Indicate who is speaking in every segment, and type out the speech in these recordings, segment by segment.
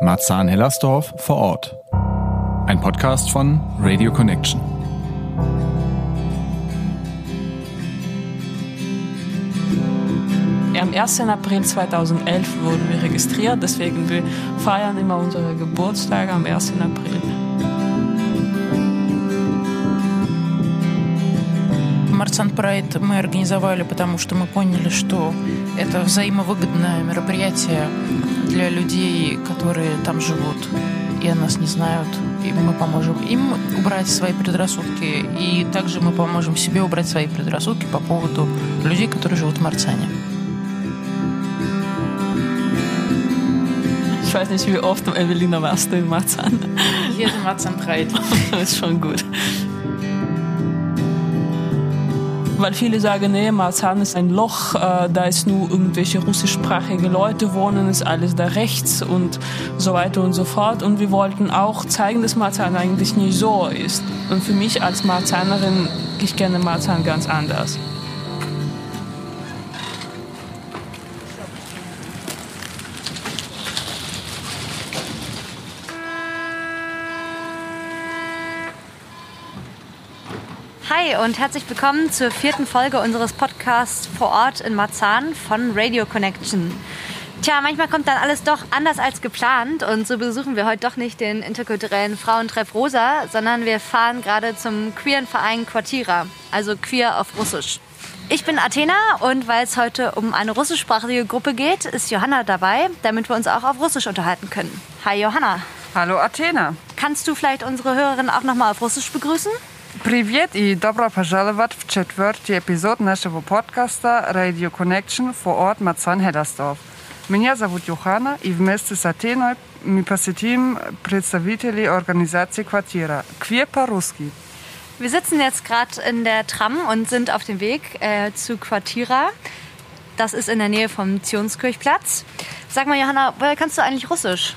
Speaker 1: Marzahn-Hellersdorf vor Ort. Ein Podcast von Radio Connection.
Speaker 2: Am 1. April 2011 wurden wir registriert, deswegen wir feiern immer unsere Geburtstage am 1. April.
Speaker 3: Марсан Прайд мы организовали, потому что мы поняли, что это взаимовыгодное мероприятие для людей, которые там живут и о нас не знают. И мы поможем им убрать свои предрассудки, и также мы поможем себе убрать свои предрассудки по поводу людей, которые живут в Марсане.
Speaker 2: Ich weiß nicht, wie oft, Evelina, warst du in Marzahn?
Speaker 3: Jeden Marzahn Pride.
Speaker 2: Das ist schon gut. Weil viele sagen, nee, Marzahn ist ein Loch, äh, da ist nur irgendwelche russischsprachige Leute wohnen, ist alles da rechts und so weiter und so fort. Und wir wollten auch zeigen, dass Marzahn eigentlich nicht so ist. Und für mich als Marzahnerin, ich kenne Marzahn ganz anders.
Speaker 4: Hi und herzlich willkommen zur vierten Folge unseres Podcasts vor Ort in Marzahn von Radio Connection. Tja, manchmal kommt dann alles doch anders als geplant und so besuchen wir heute doch nicht den interkulturellen Frauentreff Rosa, sondern wir fahren gerade zum queeren Verein Quartira, also queer auf Russisch. Ich bin Athena und weil es heute um eine russischsprachige Gruppe geht, ist Johanna dabei, damit wir uns auch auf Russisch unterhalten können. Hi Johanna.
Speaker 5: Hallo Athena.
Speaker 4: Kannst du vielleicht unsere Hörerinnen auch nochmal auf Russisch begrüßen?
Speaker 5: Привет и добро пожаловать в четвертый эпизод нашего подкаста Radio Connection vor Ort Marzahn-Hellersdorf. Меня зовут Юхана, и вместе с Атеной мы посетим представителей организации «Квартира» «Queer по-русски».
Speaker 4: Wir sitzen jetzt gerade in der Tram und sind auf dem Weg äh, zu Quartira. Das ist in der Nähe vom Zionskirchplatz. Sag mal, Johanna, woher kannst du eigentlich Russisch?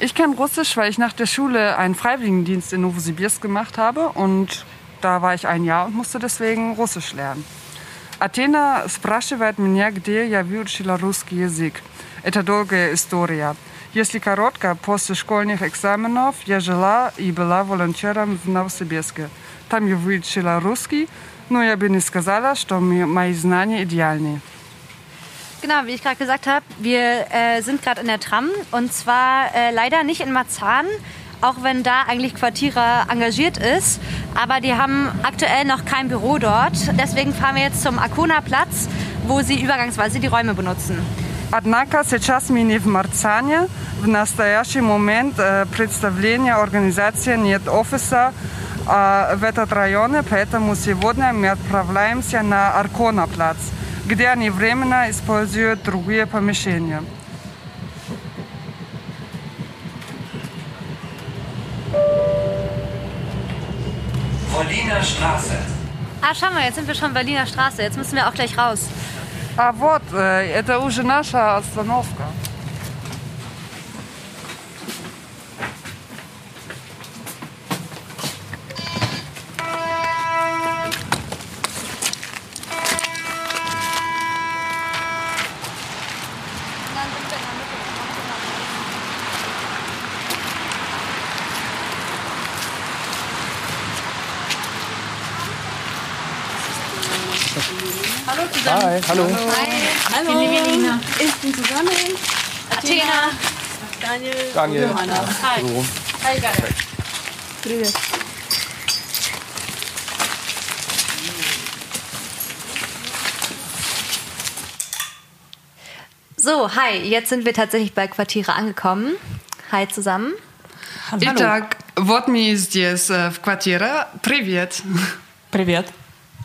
Speaker 5: Ich kann Russisch, weil ich nach der Schule einen Freiwilligendienst in Novosibirsk gemacht habe und da war ich ein Jahr und musste deswegen Russisch lernen. Athena спрашивает меня, где я выучила русский язык. Это долгая история. Если коротко, после школьных экзаменов я жила и была волонтером в Новосибирске. Там я выучила русский, но я бы не сказала, что мои знания идеальные.
Speaker 4: Genau, wie ich gerade gesagt habe, wir äh, sind gerade in der Tram und zwar äh, leider nicht in Marzahn, auch wenn da eigentlich Quartierer engagiert ist. Aber die haben aktuell noch kein Büro dort. Deswegen fahren wir jetzt zum Akona-Platz, wo sie übergangsweise die Räume benutzen.
Speaker 5: Однако сейчас мы не в Марцане. В настоящий момент э, представления организации нет офиса э, в этот районе, поэтому сегодня мы отправляемся на Аркона-плац где они временно используют другие помещения.
Speaker 6: Berliner Straße.
Speaker 4: Ah, schau mal, jetzt sind wir schon Berliner Straße. Jetzt müssen wir auch gleich raus.
Speaker 5: А вот, э, это уже наша остановка.
Speaker 1: Hi, hallo.
Speaker 4: Hi. Hallo. Ich bin Evelina. Ich bin Susanne. Athena. Daniel.
Speaker 1: Daniel.
Speaker 4: Johanna. Hi.
Speaker 1: Hallo.
Speaker 4: Hi, geil. Привет. So, hi, jetzt sind wir tatsächlich bei Quartiere angekommen. Hi zusammen.
Speaker 5: Итак, вот мы здесь, э, в квартире. Привет.
Speaker 2: Привет.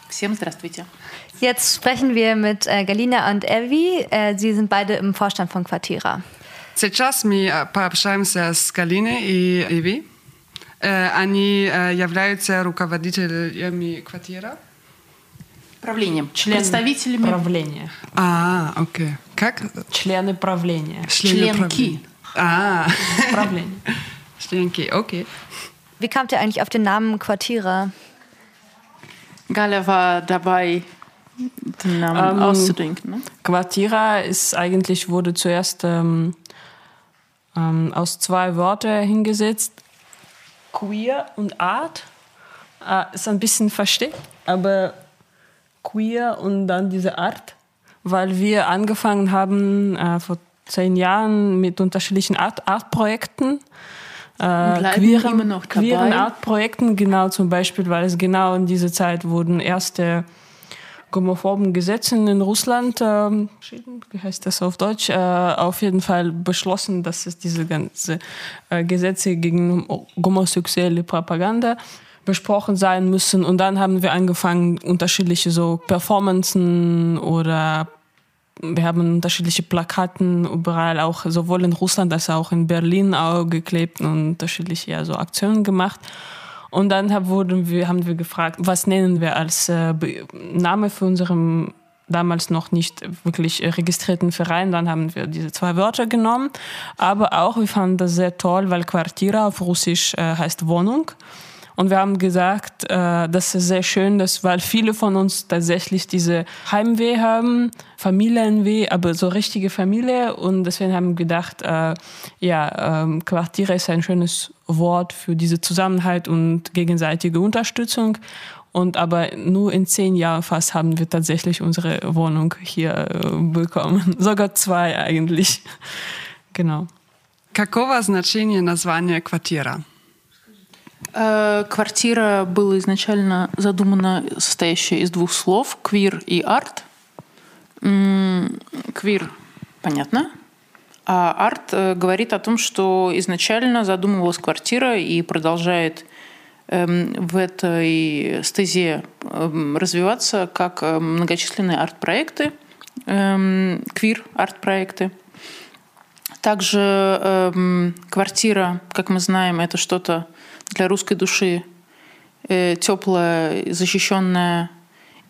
Speaker 3: Всем здравствуйте.
Speaker 4: Jetzt sprechen wir mit äh, Galina und Evi. Äh, sie sind beide im Vorstand von Quartira.
Speaker 5: Сейчас мы э, пообщаемся с Галиной и Иви. Э, Они э, являются руководителями квартиры.
Speaker 3: Правлением.
Speaker 2: Член
Speaker 3: Представителями.
Speaker 2: правления.
Speaker 5: А, окей. Как?
Speaker 2: Члены правления.
Speaker 5: Члены
Speaker 3: Членки.
Speaker 5: правления. А,
Speaker 2: Правление.
Speaker 5: членки, окей.
Speaker 4: Wie kamt ihr eigentlich auf den Namen Quartira?
Speaker 3: Gaля war dabei, den Namen
Speaker 2: Ähm,
Speaker 3: auszudenken. Ne?
Speaker 2: Quartira ist eigentlich wurde zuerst ähm, ähm, aus zwei Wörtern hingesetzt. Queer und Art. Äh, ist ein bisschen versteckt, aber queer und dann diese Art, weil wir angefangen haben äh, vor zehn Jahren mit unterschiedlichen Art Artprojekten. Äh, queeren,
Speaker 3: immer noch dabei.
Speaker 2: queeren Artprojekten, genau zum Beispiel, weil es genau in dieser Zeit wurden erste homophoben Gesetze in Russland, ähm, wie heißt das auf Deutsch, äh, auf jeden Fall beschlossen, dass es diese ganze äh, Gesetze gegen homosexuelle Propaganda besprochen sein müssen. Und dann haben wir angefangen, unterschiedliche so Performances oder wir haben unterschiedliche Plakaten überall, auch sowohl in Russland als auch in Berlin auch geklebt und unterschiedliche ja, so Aktionen gemacht. Und dann hab, wurden wir, haben wir gefragt, was nennen wir als äh, Name für unseren damals noch nicht wirklich registrierten Verein. Dann haben wir diese zwei Wörter genommen. Aber auch, wir fanden das sehr toll, weil Quartira auf Russisch äh, heißt Wohnung. Und wir haben gesagt, äh, das ist sehr schön, dass, weil viele von uns tatsächlich diese Heimweh haben, Familienweh, aber so richtige Familie. Und deswegen haben wir gedacht, äh, ja, ähm, Quartiere ist ein schönes Wort für diese Zusammenhalt und gegenseitige Unterstützung. Und aber nur in zehn Jahren fast haben wir tatsächlich unsere Wohnung hier äh, bekommen. Sogar zwei eigentlich. Genau.
Speaker 5: Какого значения название квартира?
Speaker 3: Э, Квартира была изначально задумана состоящая из двух слов «квир» и «арт». М, «Квир» — понятно. А «арт» э, говорит о том, что изначально задумывалась квартира и продолжает эм, в этой стезе эм, развиваться как э, многочисленные арт-проекты, эм, квир-арт-проекты. Также квартира, как мы знаем, это что-то для русской души теплое, защищенное.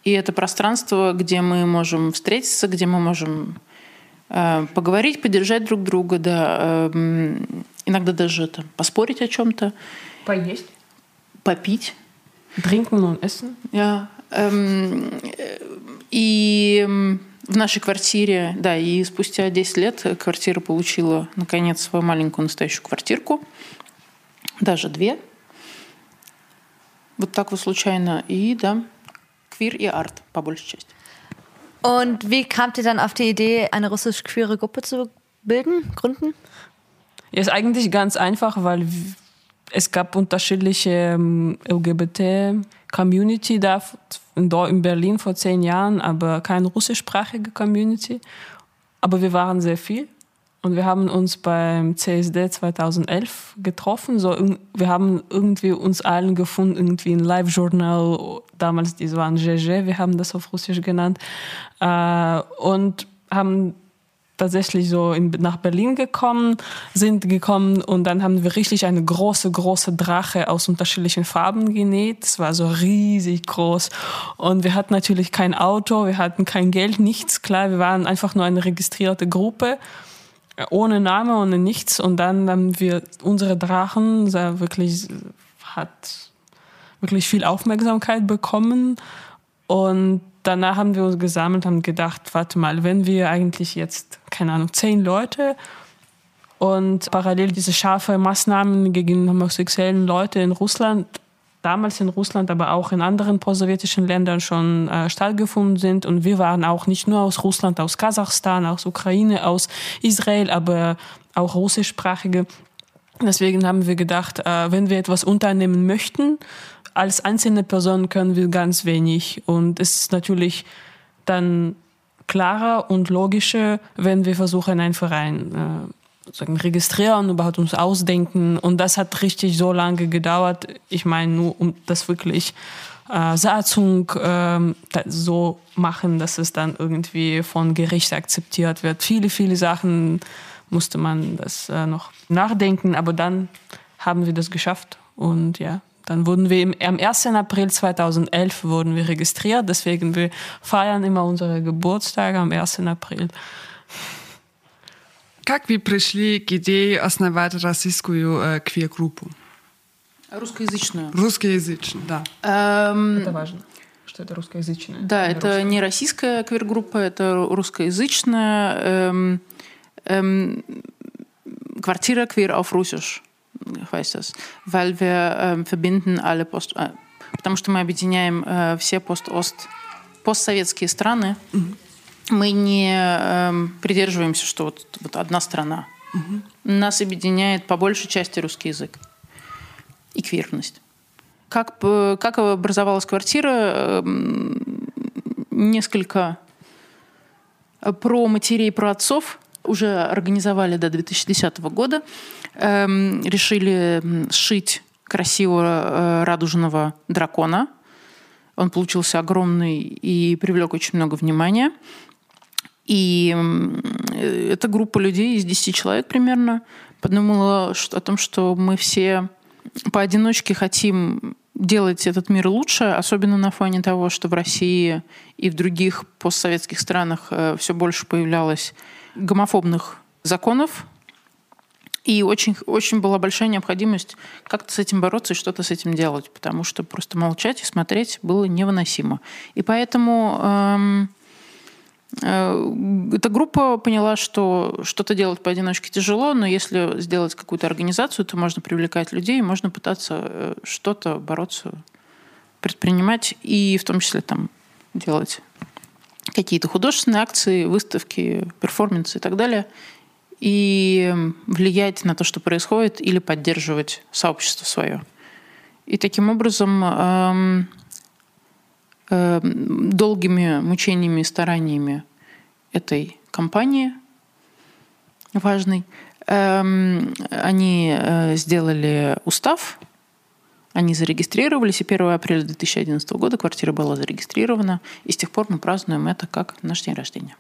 Speaker 3: И это пространство, где мы можем встретиться, где мы можем э, поговорить, поддержать друг друга, да, эм, иногда даже там, поспорить о чем-то,
Speaker 2: Поесть.
Speaker 3: попить.
Speaker 2: Trinken und essen.
Speaker 3: Ja, эм, э, и в нашей квартире, да, и спустя 10 лет квартира получила, наконец, свою маленькую настоящую квартирку. Даже две. Вот так вот случайно. И, да, квир и арт, по большей части.
Speaker 4: Und wie kamt ihr dann auf die Idee, eine russisch-queere Gruppe zu bilden, gründen?
Speaker 2: Ja, ist eigentlich ganz einfach, weil es gab unterschiedliche ähm, LGBT-Community da in Berlin vor zehn Jahren, aber keine russischsprachige Community. Aber wir waren sehr viel. Und wir haben uns beim CSD 2011 getroffen. So, wir haben irgendwie uns allen gefunden, irgendwie ein Live-Journal. Damals, die waren GG, wir haben das auf Russisch genannt. Äh, und haben tatsächlich so in, nach Berlin gekommen, sind gekommen und dann haben wir richtig eine große, große Drache aus unterschiedlichen Farben genäht. Es war so riesig groß und wir hatten natürlich kein Auto, wir hatten kein Geld, nichts, klar, wir waren einfach nur eine registrierte Gruppe ohne Name, ohne nichts. Und dann haben wir unsere Drachen sehr wirklich hat wirklich viel Aufmerksamkeit bekommen. Und danach haben wir uns gesammelt und gedacht, warte mal, wenn wir eigentlich jetzt, keine Ahnung, zehn Leute und parallel diese scharfe Maßnahmen gegen homosexuellen Leute in Russland, damals in Russland, aber auch in anderen postsowjetischen Ländern schon äh, stattgefunden sind. Und wir waren auch nicht nur aus Russland, aus Kasachstan, aus Ukraine, aus Israel, aber auch russischsprachige. Deswegen haben wir gedacht, äh, wenn wir etwas unternehmen möchten, als einzelne Person können wir ganz wenig. Und es ist natürlich dann klarer und logischer, wenn wir versuchen, einen Verein äh, sagen, registrieren, überhaupt uns ausdenken. Und das hat richtig so lange gedauert. Ich meine, nur um das wirklich äh, Satzung ähm, so machen, dass es dann irgendwie von Gericht akzeptiert wird. Viele, viele Sachen musste man das äh, noch nachdenken, aber dann haben wir das geschafft und ja, dann wurden wir im, am 1. April 2011 wurden wir registriert, deswegen wir feiern immer unsere Geburtstage am 1. April.
Speaker 5: Как вы пришли к идее основать российскую э, квир-группу?
Speaker 3: Русскоязычную.
Speaker 5: Русскоязычную, да.
Speaker 3: Эм,
Speaker 2: Это важно, что это русскоязычное.
Speaker 3: Да,
Speaker 2: а не
Speaker 3: это
Speaker 2: русское.
Speaker 3: не российская квир-группа, это русскоязычная. Эм, эм, Quartiere queer auf Russisch heißt das, weil wir äh, verbinden alle Post, äh, потому что мы объединяем э, все пост-ост, постсоветские страны. Mm-hmm. Мы не э, придерживаемся, что вот, вот одна страна. Mm-hmm. Нас объединяет по большей части русский язык и квирность. Как, как образовалась квартира? Несколько про матерей, про отцов уже организовали до 2010 года. Эм, решили сшить красивого э, радужного дракона. Он получился огромный и привлек очень много внимания. И э, эта группа людей из 10 человек примерно подумала о том, что мы все поодиночке хотим делать этот мир лучше, особенно на фоне того, что в России и в других постсоветских странах э, все больше появлялось гомофобных законов, и очень, очень была большая необходимость как-то с этим бороться и что-то с этим делать, потому что просто молчать и смотреть было невыносимо. И поэтому эм, эта группа поняла, что что-то делать поодиночке тяжело, но если сделать какую-то организацию, то можно привлекать людей, можно пытаться э, что-то бороться, предпринимать, и в том числе там делать какие-то художественные акции, выставки, перформансы и так далее – и влиять на то, что происходит, или поддерживать сообщество свое. И таким образом эм, долгими мучениями и стараниями этой компании важной эм, они э, сделали устав, они зарегистрировались, и 1 апреля 2011 года квартира была зарегистрирована, и с тех пор мы празднуем это как наш день рождения.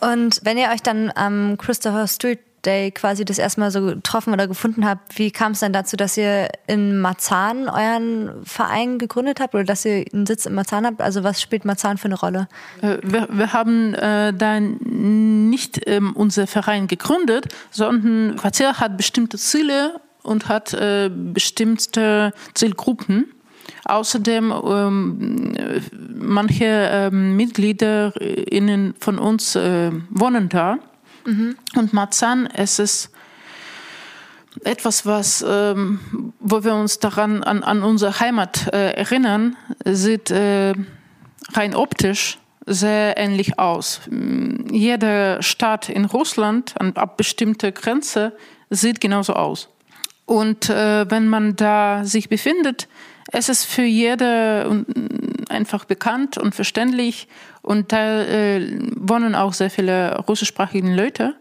Speaker 4: Und wenn ihr euch dann am Christopher Street Day quasi das erstmal so getroffen oder gefunden habt, wie kam es dann dazu, dass ihr in Marzahn euren Verein gegründet habt oder dass ihr einen Sitz in Marzahn habt? Also was spielt Marzahn für eine Rolle?
Speaker 3: Äh, wir, wir haben äh, dann nicht ähm, unser Verein gegründet, sondern Quartier hat bestimmte Ziele und hat äh, bestimmte Zielgruppen. Außerdem ähm, manche ähm, Mitglieder innen von uns äh, wohnen da. Mhm. Und Marzahn, es ist etwas, was, ähm, wo wir uns daran an, an unsere Heimat äh, erinnern, sieht äh, rein optisch sehr ähnlich aus. Jede Stadt in Russland an ab bestimmter Grenze sieht genauso aus. Und äh, wenn man da sich befindet, es ist für jede einfach bekannt und verständlich und da äh, wohnen auch sehr viele russischsprachige Leute.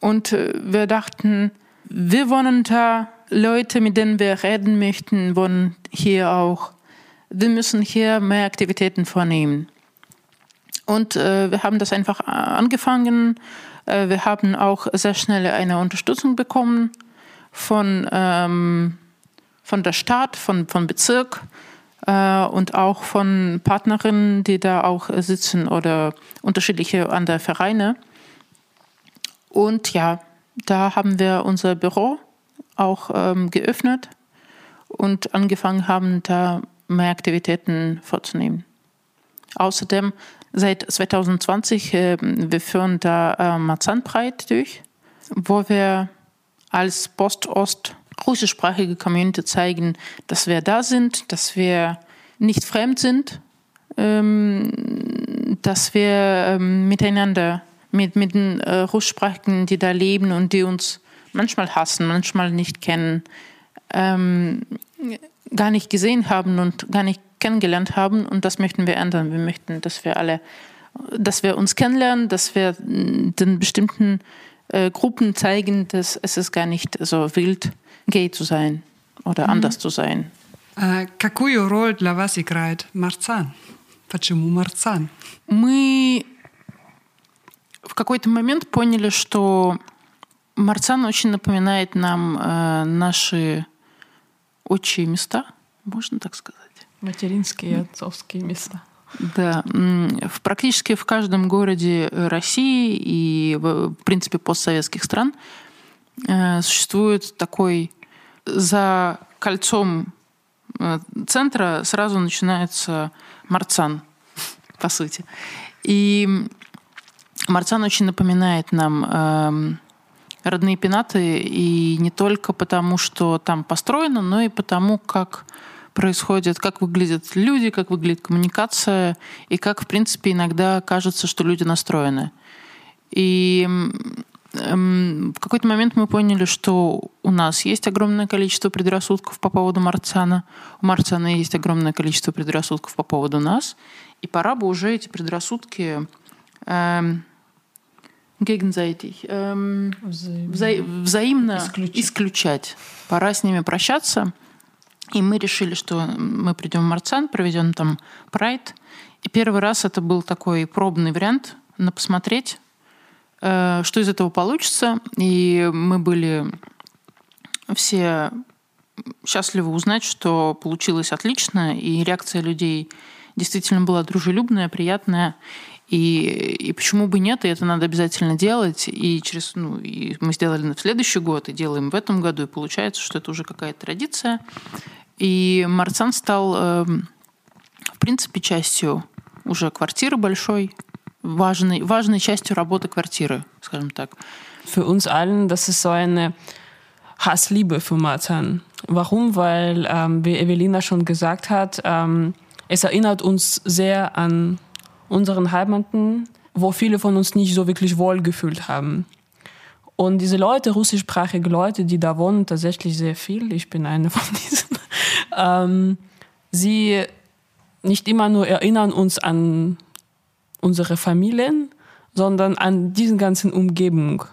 Speaker 3: Und äh, wir dachten, wir wohnen da, Leute, mit denen wir reden möchten, wohnen hier auch. Wir müssen hier mehr Aktivitäten vornehmen. Und äh, wir haben das einfach angefangen. Äh, wir haben auch sehr schnell eine Unterstützung bekommen von ähm, von der Stadt, von, von Bezirk äh, und auch von Partnerinnen, die da auch sitzen oder unterschiedliche andere Vereine. Und ja, da haben wir unser Büro auch ähm, geöffnet und angefangen haben, da mehr Aktivitäten vorzunehmen. Außerdem seit 2020, äh, wir führen da äh, Marzanbreit durch, wo wir als Post-Ost russischsprachige Community zeigen, dass wir da sind, dass wir nicht fremd sind, ähm, dass wir ähm, miteinander, mit, mit den äh, Russischsprachigen, die da leben und die uns manchmal hassen, manchmal nicht kennen, ähm, gar nicht gesehen haben und gar nicht kennengelernt haben. Und das möchten wir ändern. Wir möchten, dass wir alle, dass wir uns kennenlernen, dass wir den bestimmten äh, Gruppen zeigen, dass es ist gar nicht so wild gay zu sein oder mhm. anders zu sein.
Speaker 5: Какую роль для вас играет Марцан? Почему Марцан?
Speaker 3: Мы в какой-то момент поняли, что Марцан очень напоминает нам э, наши отчие места, можно так сказать?
Speaker 2: Материнские и отцовские места.
Speaker 3: Да, в, практически в каждом городе России и, в принципе, постсоветских стран э, существует такой за кольцом э, центра сразу начинается Марцан, по сути. И Марцан очень напоминает нам э, родные пенаты, и не только потому, что там построено, но и потому, как происходит, как выглядят люди, как выглядит коммуникация, и как, в принципе, иногда кажется, что люди настроены. И в какой-то момент мы поняли, что у нас есть огромное количество предрассудков по поводу Марцана, у Марцана есть огромное количество предрассудков по поводу нас, и пора бы уже эти предрассудки эм, эм, вза взаимно исключать. исключать. Пора с ними прощаться. И мы решили, что мы придем в Марцан, проведем там прайд. И первый раз это был такой пробный вариант на посмотреть, что из этого получится. И мы были все счастливы узнать, что получилось отлично, и реакция людей действительно была дружелюбная, приятная. И, и почему бы нет, и это надо обязательно делать. И, через, ну, и мы сделали на следующий год, и делаем в этом году, и получается, что это уже какая-то традиция. И Марцан стал, э, в принципе, частью уже квартиры большой, важной, важной частью работы квартиры, скажем так.
Speaker 2: Für uns allen, das ist so eine Hassliebe für Marzahn. Warum? Weil, ähm, wie Evelina schon gesagt hat, ähm, es erinnert uns sehr an unseren Heimaten, wo viele von uns nicht so wirklich wohl gefühlt haben. Und diese Leute, russischsprachige Leute, die da wohnen, tatsächlich sehr viel, ich bin eine von diesen, ähm, sie nicht immer nur erinnern uns an unsere Familien, sondern an diesen ganzen Umgebung.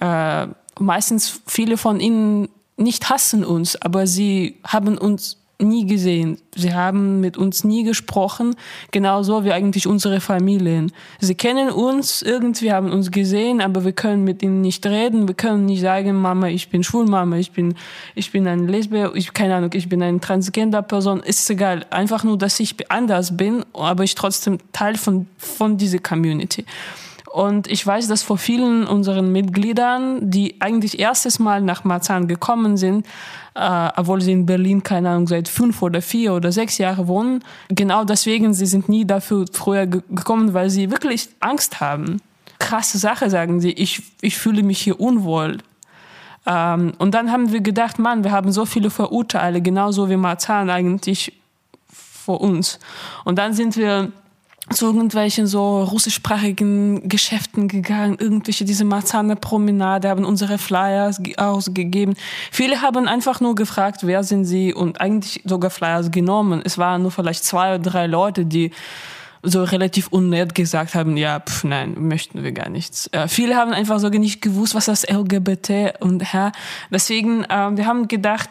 Speaker 2: Äh, meistens viele von ihnen nicht hassen uns, aber sie haben uns nie gesehen. Sie haben mit uns nie gesprochen, genauso wie eigentlich unsere Familien. Sie kennen uns irgendwie, haben uns gesehen, aber wir können mit ihnen nicht reden. Wir können nicht sagen, Mama, ich bin schwul, Mama, ich bin, ich bin ein Lesbe, ich, keine Ahnung, ich bin eine Transgender-Person. Ist egal. Einfach nur, dass ich anders bin, aber ich trotzdem Teil von, von dieser Community. Und ich weiß, dass vor vielen unseren Mitgliedern, die eigentlich erstes Mal nach Marzahn gekommen sind, äh, obwohl sie in Berlin, keine Ahnung, seit fünf oder vier oder sechs Jahren wohnen, genau deswegen, sie sind nie dafür früher gekommen, weil sie wirklich Angst haben. Krasse Sache, sagen sie, ich, ich fühle mich hier unwohl. Ähm, und dann haben wir gedacht, Mann, wir haben so viele Verurteile, genauso wie Marzahn eigentlich vor uns. Und dann sind wir zu irgendwelchen so russischsprachigen Geschäften gegangen, irgendwelche diese Marzahner Promenade, haben unsere Flyers ausgegeben. Viele haben einfach nur gefragt, wer sind sie und eigentlich sogar Flyers genommen. Es waren nur vielleicht zwei oder drei Leute, die so relativ unnett gesagt haben, ja, pf, nein, möchten wir gar nichts. Äh, viele haben einfach sogar nicht gewusst, was das LGBT und ja, deswegen, äh, wir haben gedacht,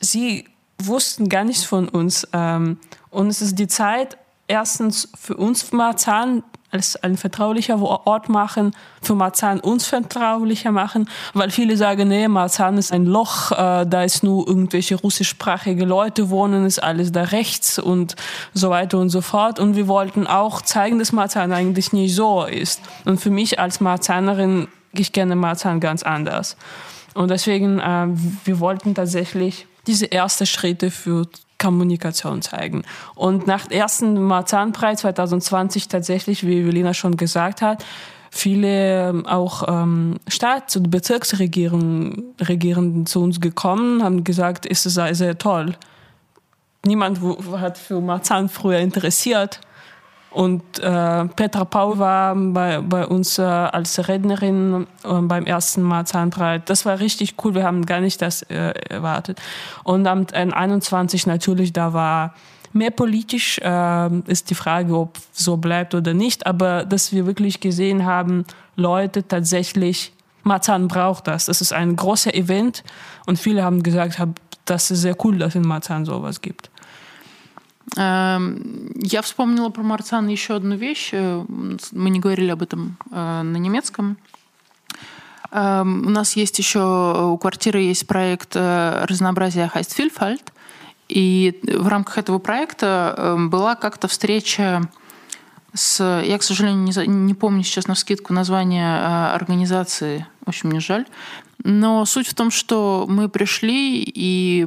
Speaker 2: sie wussten gar nichts von uns ähm, und es ist die Zeit, erstens für uns Marzahn als ein vertraulicher Ort machen, für Marzahn uns vertraulicher machen, weil viele sagen, nee, Marzahn ist ein Loch, äh, da ist nur irgendwelche russischsprachige Leute wohnen, ist alles da rechts und so weiter und so fort. Und wir wollten auch zeigen, dass Marzahn eigentlich nicht so ist. Und für mich als Marzahnerin, ich kenne Marzahn ganz anders. Und deswegen, äh, wir wollten tatsächlich diese ersten Schritte für Kommunikation zeigen. Und nach dem ersten Marzahn-Preis 2020 tatsächlich, wie Evelina schon gesagt hat, viele ähm, auch ähm, Staats- und Bezirksregierenden zu uns gekommen, haben gesagt, es sei sehr toll. Niemand hat für Marzahn früher interessiert. Und äh, Petra Paul war bei, bei uns äh, als Rednerin äh, beim ersten Mal Zahnbreit. Das war richtig cool. Wir haben gar nicht das äh, erwartet. Und am 21 natürlich, da war mehr politisch, äh, ist die Frage, ob so bleibt oder nicht. Aber dass wir wirklich gesehen haben, Leute tatsächlich, Marzahn braucht das. Das ist ein großer Event. Und viele haben gesagt, das ist sehr cool, dass in Marzahn sowas gibt.
Speaker 3: Эм, я вспомнила про Марцана еще одну вещь. Э, мы не говорили об этом э, на немецком. Эм, у нас есть еще, у квартиры есть проект э, разнообразия heißt. И в рамках этого проекта была как-то встреча с... Я, к сожалению, не, не помню сейчас на скидку название организации. Общем, мне жаль. Но суть в том, что мы пришли, и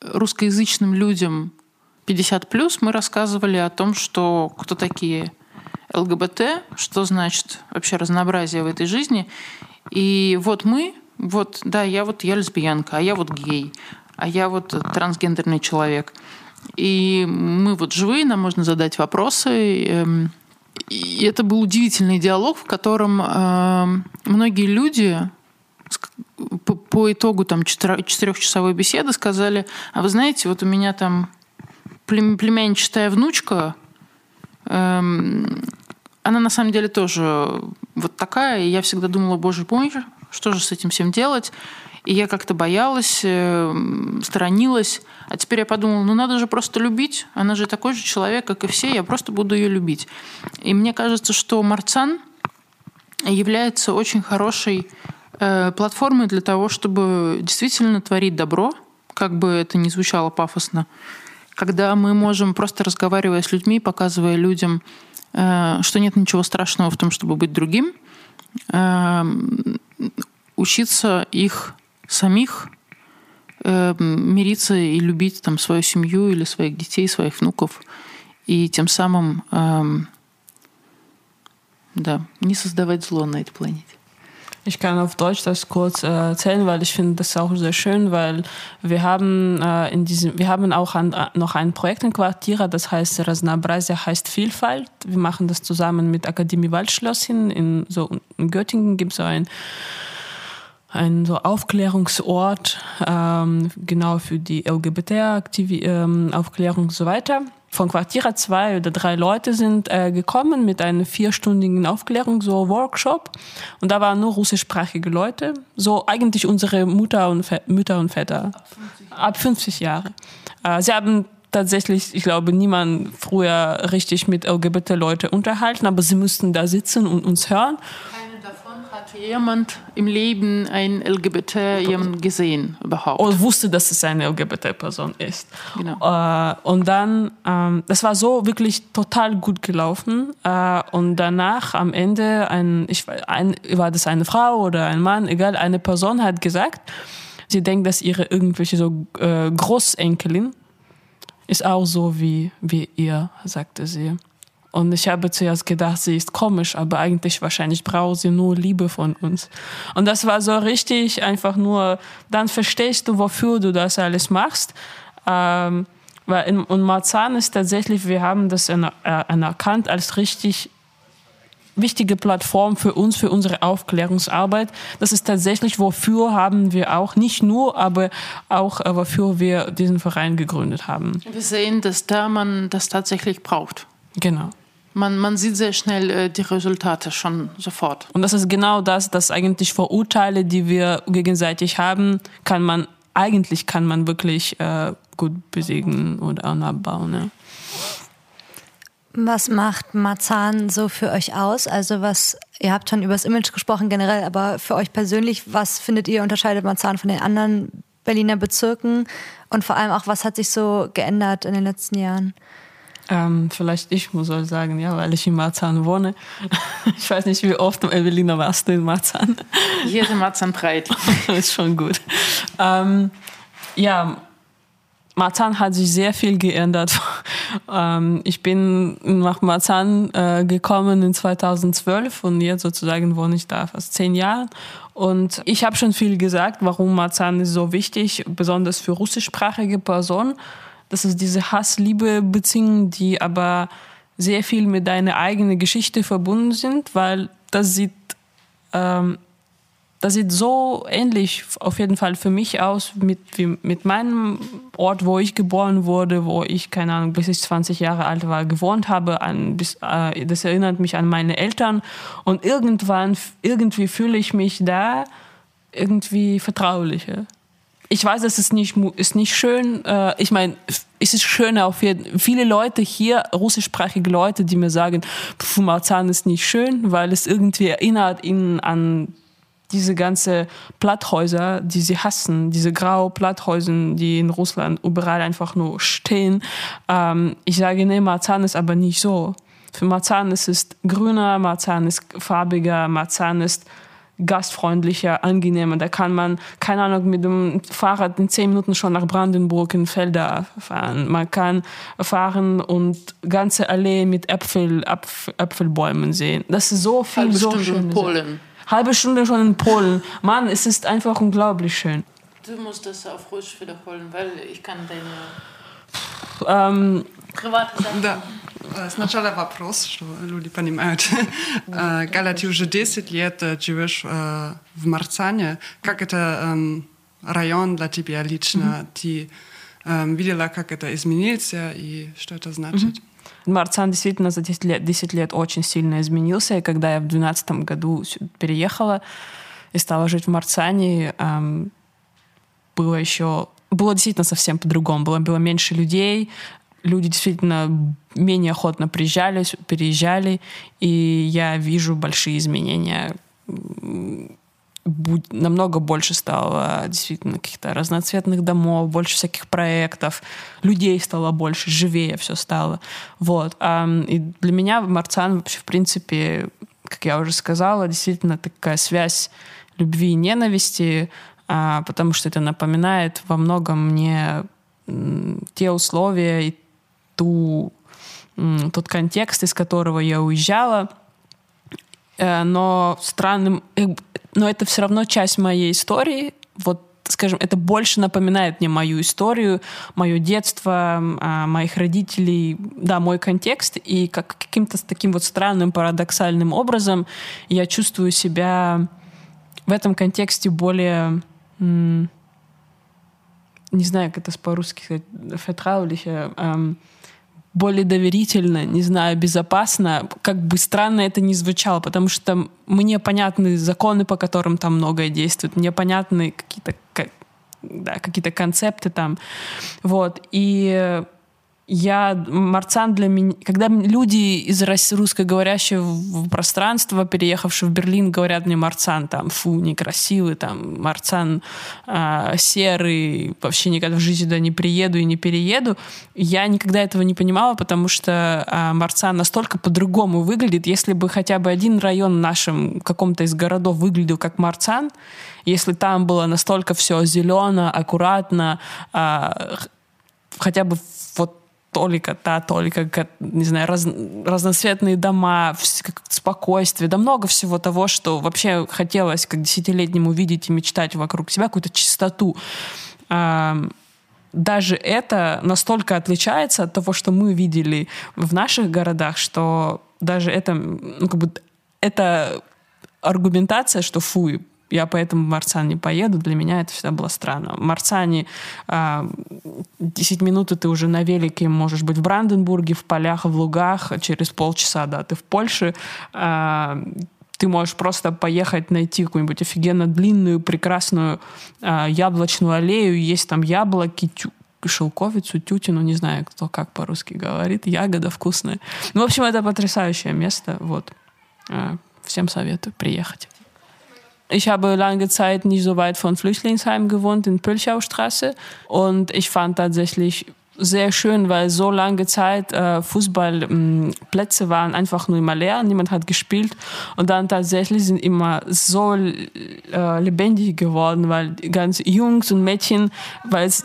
Speaker 3: русскоязычным людям 50 плюс мы рассказывали о том, что кто такие ЛГБТ, что значит вообще разнообразие в этой жизни. И вот мы, вот, да, я вот я лесбиянка, а я вот гей, а я вот трансгендерный человек. И мы вот живые, нам можно задать вопросы. Эм, и это был удивительный диалог, в котором эм, многие люди по, итогу там четырехчасовой беседы сказали, а вы знаете, вот у меня там племянничатая внучка, эм, она на самом деле тоже вот такая, и я всегда думала, боже мой, что же с этим всем делать? И я как-то боялась, эм, сторонилась. А теперь я подумала, ну надо же просто любить. Она же такой же человек, как и все. Я просто буду ее любить. И мне кажется, что Марцан является очень хорошей э, платформой для того, чтобы действительно творить добро, как бы это ни звучало пафосно. Когда мы можем просто разговаривая с людьми, показывая людям, э, что нет ничего страшного в том, чтобы быть другим, э, учиться их самих э, мириться и любить там свою семью или своих детей, своих внуков, и тем самым э, да, не создавать зло на этой планете.
Speaker 2: Ich kann auf Deutsch das kurz äh, erzählen, weil ich finde das auch sehr schön, weil wir haben äh, in diesem, wir haben auch an, noch ein Projekt in Quartiera, das heißt Rasnabrasia heißt Vielfalt. Wir machen das zusammen mit Akademie Waldschlossin. In, so, in Göttingen gibt es so ein ein so Aufklärungsort, ähm, genau für die LGBT-Aufklärung ähm, und so weiter. Von Quartier zwei oder drei Leute sind äh, gekommen mit einem vierstündigen Aufklärung, so Workshop. Und da waren nur russischsprachige Leute, so eigentlich unsere Mutter und Mütter und Väter. Ab 50, Ab 50 Jahre. Äh, sie haben tatsächlich, ich glaube, niemand früher richtig mit LGBT-Leute unterhalten, aber sie mussten da sitzen und uns hören.
Speaker 3: Hat jemand im Leben ein LGBT jemand gesehen überhaupt?
Speaker 2: Und wusste, dass es eine LGBT-Person ist. Genau. Äh, und dann, ähm, das war so wirklich total gut gelaufen. Äh, und danach am Ende, ein, ich, ein, war das eine Frau oder ein Mann, egal, eine Person hat gesagt, sie denkt, dass ihre irgendwelche so äh, Großenkelin ist auch so wie, wie ihr, sagte sie. Und ich habe zuerst gedacht, sie ist komisch, aber eigentlich wahrscheinlich braucht sie nur Liebe von uns. Und das war so richtig einfach nur, dann verstehst du, wofür du das alles machst. Ähm, weil in, und Marzahn ist tatsächlich, wir haben das äh, anerkannt als richtig wichtige Plattform für uns, für unsere Aufklärungsarbeit. Das ist tatsächlich, wofür haben wir auch, nicht nur, aber auch, äh, wofür wir diesen Verein gegründet haben.
Speaker 3: Wir sehen, dass da man das tatsächlich braucht.
Speaker 2: Genau.
Speaker 3: Man, man sieht sehr schnell äh, die Resultate schon sofort.
Speaker 2: Und das ist genau das, dass eigentlich Vorurteile, die wir gegenseitig haben, kann man eigentlich kann man wirklich äh, gut besiegen oder abbauen. Ja.
Speaker 4: Was macht Marzahn so für euch aus? Also was, ihr habt schon über das Image gesprochen generell, aber für euch persönlich, was findet ihr unterscheidet Marzahn von den anderen Berliner Bezirken? Und vor allem auch, was hat sich so geändert in den letzten Jahren?
Speaker 2: Ähm, vielleicht ich muss auch sagen, ja, weil ich in Marzahn wohne. Ich weiß nicht, wie oft Evelina warst du in Marzahn?
Speaker 3: Hier ist Marzahn breit.
Speaker 2: ist schon gut. Ähm, ja, Marzahn hat sich sehr viel geändert. ähm, ich bin nach Marzahn äh, gekommen in 2012 und jetzt sozusagen wohne ich da fast zehn Jahre. Und ich habe schon viel gesagt, warum Marzahn ist so wichtig, besonders für russischsprachige Personen das ist diese Hass-Liebe-Beziehungen, die aber sehr viel mit deiner eigenen Geschichte verbunden sind, weil das sieht, ähm, das sieht so ähnlich auf jeden Fall für mich aus mit, wie, mit meinem Ort, wo ich geboren wurde, wo ich, keine Ahnung, bis ich 20 Jahre alt war, gewohnt habe. An, bis, äh, das erinnert mich an meine Eltern. Und irgendwann, irgendwie fühle ich mich da irgendwie vertraulicher ich weiß, es ist nicht, ist nicht schön. Äh, ich meine, es ist schön auf jeden Viele Leute hier, russischsprachige Leute, die mir sagen, Marzahn ist nicht schön, weil es irgendwie erinnert ihnen an diese ganze Platthäuser, die sie hassen, diese grau Platthäuser, die in Russland überall einfach nur stehen. Ähm, ich sage, nee, Marzahn ist aber nicht so. Für Marzahn ist es grüner, Marzahn ist farbiger, Marzahn ist gastfreundlicher, angenehmer. Da kann man, keine Ahnung, mit dem Fahrrad in zehn Minuten schon nach Brandenburg in Felder fahren. Man kann fahren und ganze Allee mit Äpfel, Apf Äpfelbäumen sehen. Das ist so viel,
Speaker 3: Halbe
Speaker 2: so
Speaker 3: Stunde
Speaker 2: schön.
Speaker 3: In Polen.
Speaker 2: halbe Stunde schon in Polen. Mann, es ist einfach unglaublich schön.
Speaker 3: Du musst das auf Russisch wiederholen, weil ich kann deine
Speaker 2: Ähm,
Speaker 3: private Sachen.
Speaker 5: Да. Э, Сначала вопрос, что люди понимают. Э, Галя, ты уже 10 лет э, живешь в Марцане. Как это эм, район для тебя лично? Ты эм, видела, как это изменился и что это значит?
Speaker 2: Марцан действительно за 10 лет, 10 лет очень сильно изменился. И когда я в 2012 году переехала и стала жить в Марцане, эм, было еще... Было действительно совсем по-другому. Было, было меньше людей, люди действительно менее охотно приезжали, переезжали, и я вижу большие изменения. Будь- намного больше стало действительно каких-то разноцветных домов, больше всяких проектов, людей стало больше, живее все стало. Вот. Ам, И для меня Марцан вообще, в принципе, как я уже сказала, действительно такая связь любви и ненависти, а, потому что это напоминает во многом мне те условия и ту, тот контекст, из которого я уезжала, Э, но странным, э, но это все равно часть моей истории. Вот, скажем, это больше напоминает мне мою историю, мое детство, а, моих родителей, да, мой контекст. И как каким-то таким вот странным, парадоксальным образом я чувствую себя в этом контексте более не знаю, как это по-русски сказать, vertraulicher, эм, более доверительно, не знаю, безопасно, как бы странно это ни звучало, потому что мне понятны законы, по которым там многое действует, мне понятны какие-то ка- да, какие-то концепты там. Вот. И я, Марцан для меня... Когда люди из русскоговорящего пространства, переехавшие в Берлин, говорят мне Марцан, там, фу, некрасивый, там, Марцан а, серый, вообще никогда в жизни туда не приеду и не перееду, я никогда этого не понимала, потому что а, Марцан настолько по-другому выглядит. Если бы хотя бы один район в нашем каком-то из городов выглядел как Марцан, если там было настолько все зелено, аккуратно, х- хотя бы вот только та, только, не знаю, раз- разноцветные дома, спокойствие, да много всего того, что вообще хотелось как десятилетнему видеть и мечтать вокруг себя, какую-то чистоту. Даже это настолько отличается от того, что мы видели в наших городах, что даже это, ну, как бы, это аргументация, что фу, я поэтому в Марцан не поеду, для меня это всегда было странно. В Марцане а, 10 минут, и ты уже на велике можешь быть в Бранденбурге, в полях, в лугах, через полчаса, да, ты в Польше, а, ты можешь просто поехать найти какую-нибудь офигенно длинную, прекрасную а, яблочную аллею, есть там яблоки, тю- шелковицу, тютину, не знаю, кто как по-русски говорит, ягода вкусная. Ну, в общем, это потрясающее место, вот. А, Всем советую приехать. Ich habe lange Zeit nicht so weit von Flüchtlingsheim gewohnt, in Pölchaustraße. Und ich fand tatsächlich sehr schön, weil so lange Zeit äh, Fußballplätze waren einfach nur immer leer, niemand hat gespielt. Und dann tatsächlich sind immer so äh, lebendig geworden, weil ganzen Jungs und Mädchen, weil es,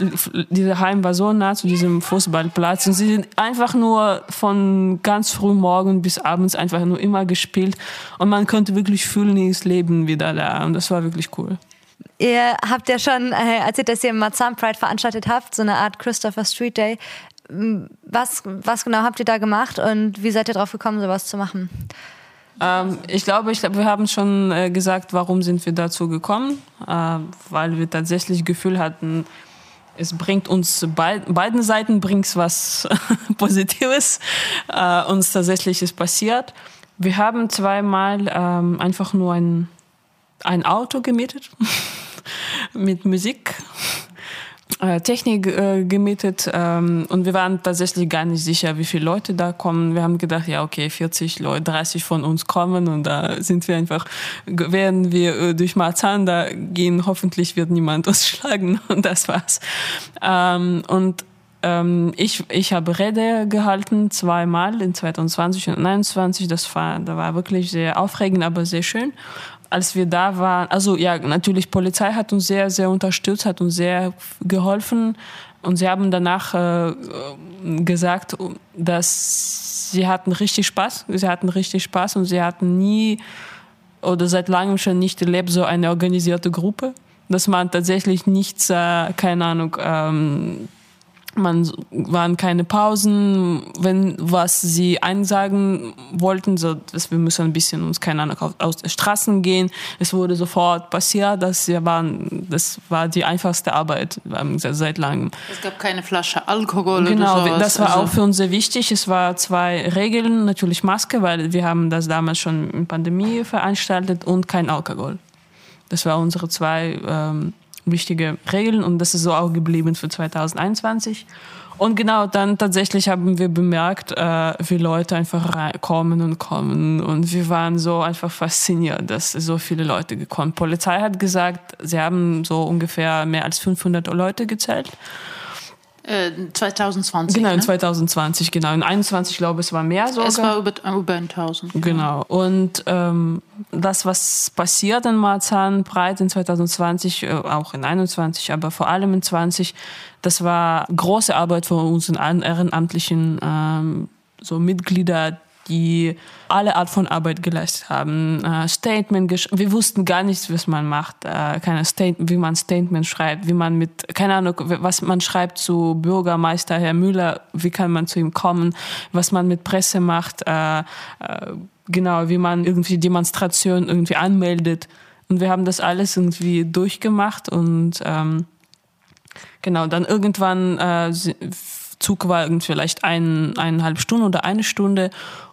Speaker 2: dieser Heim war so nah zu diesem Fußballplatz und sie sind einfach nur von ganz früh morgen bis abends einfach nur immer gespielt und man konnte wirklich fühlen, dieses Leben wieder da und das war wirklich cool.
Speaker 4: Ihr habt ja schon äh, dass ihr im Marzahn Pride veranstaltet habt, so eine Art Christopher Street Day. Was, was genau habt ihr da gemacht und wie seid ihr drauf gekommen, sowas zu machen?
Speaker 2: Ähm, ich glaube, ich glaube, wir haben schon äh, gesagt, warum sind wir dazu gekommen, äh, weil wir tatsächlich das Gefühl hatten, es bringt uns beid, beiden Seiten bringt was Positives. Äh, uns tatsächlich ist passiert. Wir haben zweimal ähm, einfach nur ein, ein Auto gemietet mit Musik. äh, Technik äh, gemietet ähm, und wir waren tatsächlich gar nicht sicher, wie viele Leute da kommen. Wir haben gedacht, ja okay, 40 Leute, 30 von uns kommen und da sind wir einfach, werden wir äh, durch Marzahn da gehen, hoffentlich wird niemand uns schlagen und das war's. Ähm, und ähm, ich, ich habe Rede gehalten, zweimal in 2020 und 2021. Das war, da war wirklich sehr aufregend, aber sehr schön. Als wir da waren, also ja, natürlich Polizei hat uns sehr, sehr unterstützt, hat uns sehr geholfen. Und sie haben danach äh, gesagt, dass sie hatten richtig Spaß. Sie hatten richtig Spaß und sie hatten nie oder seit langem schon nicht erlebt, so eine organisierte Gruppe, dass man tatsächlich nichts, äh, keine Ahnung, ähm, man waren keine Pausen, wenn was sie einsagen wollten, so dass wir müssen ein bisschen uns keine Ahnung aus, den Straßen gehen. Es wurde sofort passiert, dass wir waren, das war die einfachste Arbeit seit langem.
Speaker 3: Es gab keine Flasche Alkohol
Speaker 2: genau,
Speaker 3: oder sowas.
Speaker 2: das war
Speaker 3: also
Speaker 2: auch für uns sehr wichtig. Es war zwei Regeln, natürlich Maske, weil wir haben das damals schon in Pandemie veranstaltet und kein Alkohol. Das waren unsere zwei ähm, wichtige Regeln und das ist so auch geblieben für 2021. Und genau dann tatsächlich haben wir bemerkt, äh, wie Leute einfach kommen und kommen. Und wir waren so einfach fasziniert, dass so viele Leute gekommen. Polizei hat gesagt, sie haben so ungefähr mehr als 500 Leute gezählt.
Speaker 3: Äh, 2020.
Speaker 2: Genau, in
Speaker 3: ne?
Speaker 2: 2020, genau. In 21 glaube ich, es war mehr sogar.
Speaker 3: Es war über, über 1000.
Speaker 2: Genau. Und ähm, das, was passiert in Marzahn-Breit in 2020, äh, auch in 21, aber vor allem in 20, das war große Arbeit von unseren ehrenamtlichen ähm, so Mitglieder, die alle Art von Arbeit geleistet haben. Äh, Statement, wir wussten gar nichts, was man macht, äh, keine Statement, wie man Statement schreibt, wie man mit, keine Ahnung, was man schreibt zu Bürgermeister Herr Müller, wie kann man zu ihm kommen, was man mit Presse macht, äh, äh, genau, wie man irgendwie Demonstrationen irgendwie anmeldet. Und wir haben das alles irgendwie durchgemacht und ähm, genau, dann irgendwann äh, Zug war irgendwie vielleicht ein, eineinhalb Stunden oder eine Stunde.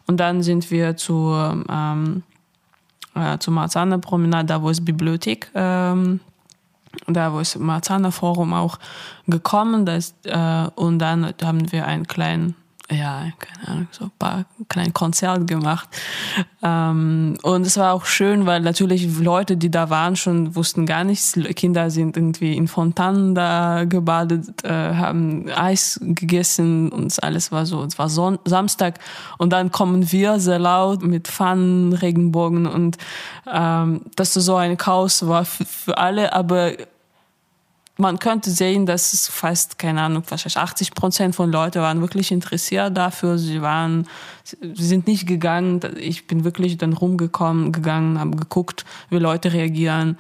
Speaker 2: Und dann sind wir zu, ähm, äh, zur Marzahner Promenade, da wo es Bibliothek, ähm, da wo es Marzahner Forum auch gekommen ist, äh, und dann haben wir einen kleinen ja, keine Ahnung, so ein paar kleine Konzerte gemacht. Ähm, und es war auch schön, weil natürlich Leute, die da waren, schon wussten gar nichts. Kinder sind irgendwie in Fontanen da gebadet, äh, haben Eis gegessen und alles war so. Es war Son Samstag und dann kommen wir sehr laut mit Pfannen, Regenbogen und ähm, das so ein Chaos war für alle, aber man könnte sehen, dass es fast, keine Ahnung, wahrscheinlich 80 Prozent von Leuten waren wirklich interessiert dafür. Sie waren, sie sind nicht gegangen. Ich bin wirklich dann rumgekommen, gegangen, habe geguckt, wie Leute reagieren.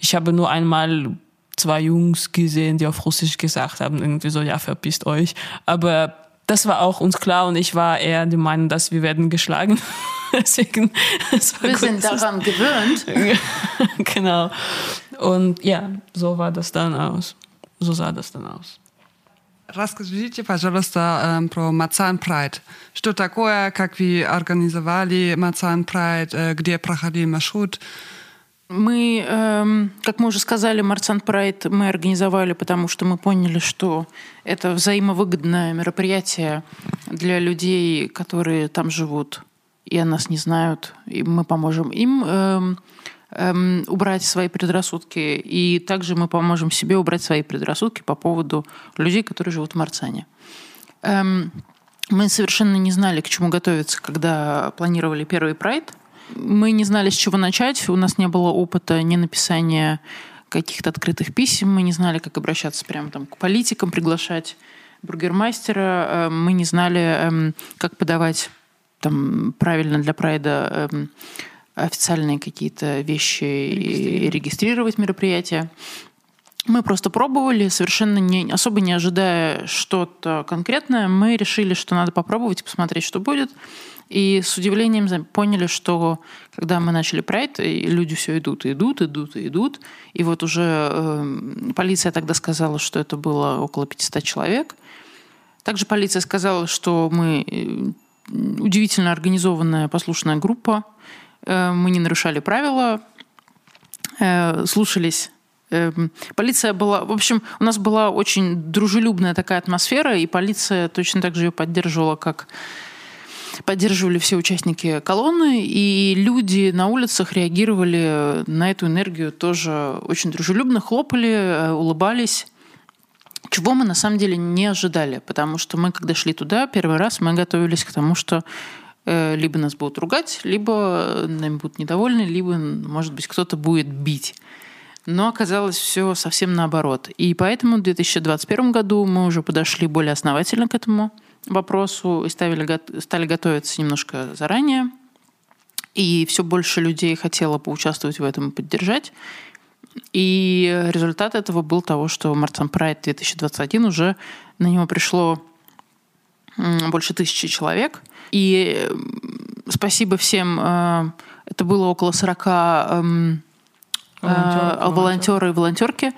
Speaker 2: Ich habe nur einmal zwei Jungs gesehen, die auf Russisch gesagt haben, irgendwie so, ja, verpisst euch. Aber das war auch uns klar und ich war eher die Meinung, dass wir werden geschlagen. Deswegen,
Speaker 3: wir sind daran gewöhnt.
Speaker 2: genau. Und ja, so war das dann aus. So sah das dann aus.
Speaker 5: Расскажите, пожалуйста, э, про Мацан Прайд. Что такое, как вы организовали Мацан Прайд, э, где проходил маршрут?
Speaker 3: Мы, эм, как мы уже сказали, Марцан Прайд мы организовали, потому что мы поняли, что это взаимовыгодное мероприятие для людей, которые там живут и о нас не знают, и мы поможем им эм, эм, убрать свои предрассудки, и также мы поможем себе убрать свои предрассудки по поводу людей, которые живут в Марцане. Эм, мы совершенно не знали, к чему готовиться, когда планировали первый прайд. Мы не знали, с чего начать. У нас не было опыта ни написания каких-то открытых писем. Мы не знали, как обращаться прямо там к политикам, приглашать бургермастера. Мы не знали, как подавать там правильно для прайда официальные какие-то вещи и регистрировать мероприятия. Мы просто пробовали, совершенно не, особо не ожидая что-то конкретное. Мы решили, что надо попробовать и посмотреть, что будет. И с удивлением поняли, что когда мы начали прайд, люди все идут, идут, идут, идут. И вот уже э, полиция тогда сказала, что это было около 500 человек. Также полиция сказала, что мы удивительно организованная послушная группа. Мы не нарушали правила, слушались Полиция была... В общем, у нас была очень дружелюбная такая атмосфера, и полиция точно так же ее поддерживала, как поддерживали все участники колонны, и люди на улицах реагировали на эту энергию тоже очень дружелюбно, хлопали, улыбались. Чего мы на самом деле не ожидали, потому что мы, когда шли туда, первый раз мы готовились к тому, что либо нас будут ругать, либо нами будут недовольны, либо, может быть, кто-то будет бить. Но оказалось все совсем наоборот. И поэтому в 2021 году мы уже подошли более основательно к этому вопросу и ставили, стали готовиться немножко заранее. И все больше людей хотело поучаствовать в этом и поддержать. И результат этого был того, что Марцан Прайд 2021 уже на него пришло больше тысячи человек. И спасибо всем. Э, это было около 40 эм, волонтеры, волонтеры и волонтерки,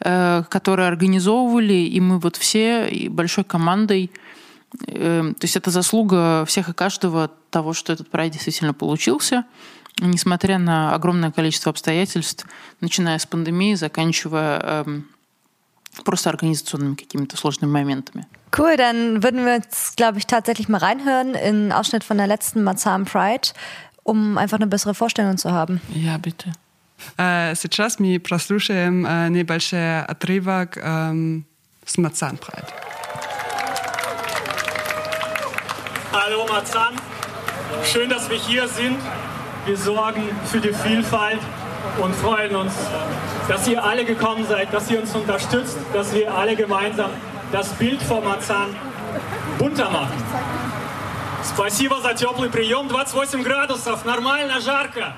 Speaker 3: э, которые организовывали, и мы вот все большой командой Эм, то есть это заслуга всех и каждого того, что этот проект действительно получился, несмотря на огромное количество обстоятельств, начиная с пандемии, заканчивая просто организационными какими-то сложными моментами.
Speaker 4: Cool, dann würden wir jetzt, glaube ich, tatsächlich mal reinhören in einen Ausschnitt von der letzten Marzahn Pride, um einfach eine bessere Vorstellung zu haben.
Speaker 2: Ja, bitte.
Speaker 5: Сейчас мы прослушаем небольшой отрывок с Marzahn Pride.
Speaker 7: Hallo Marzahn, schön, dass wir hier sind. Wir sorgen für die Vielfalt und freuen uns, dass ihr alle gekommen seid, dass ihr uns unterstützt, dass wir alle gemeinsam das Bild von Marzahn bunter machen. Спасибо за теплый прием. 28 градусов, нормально, жарко.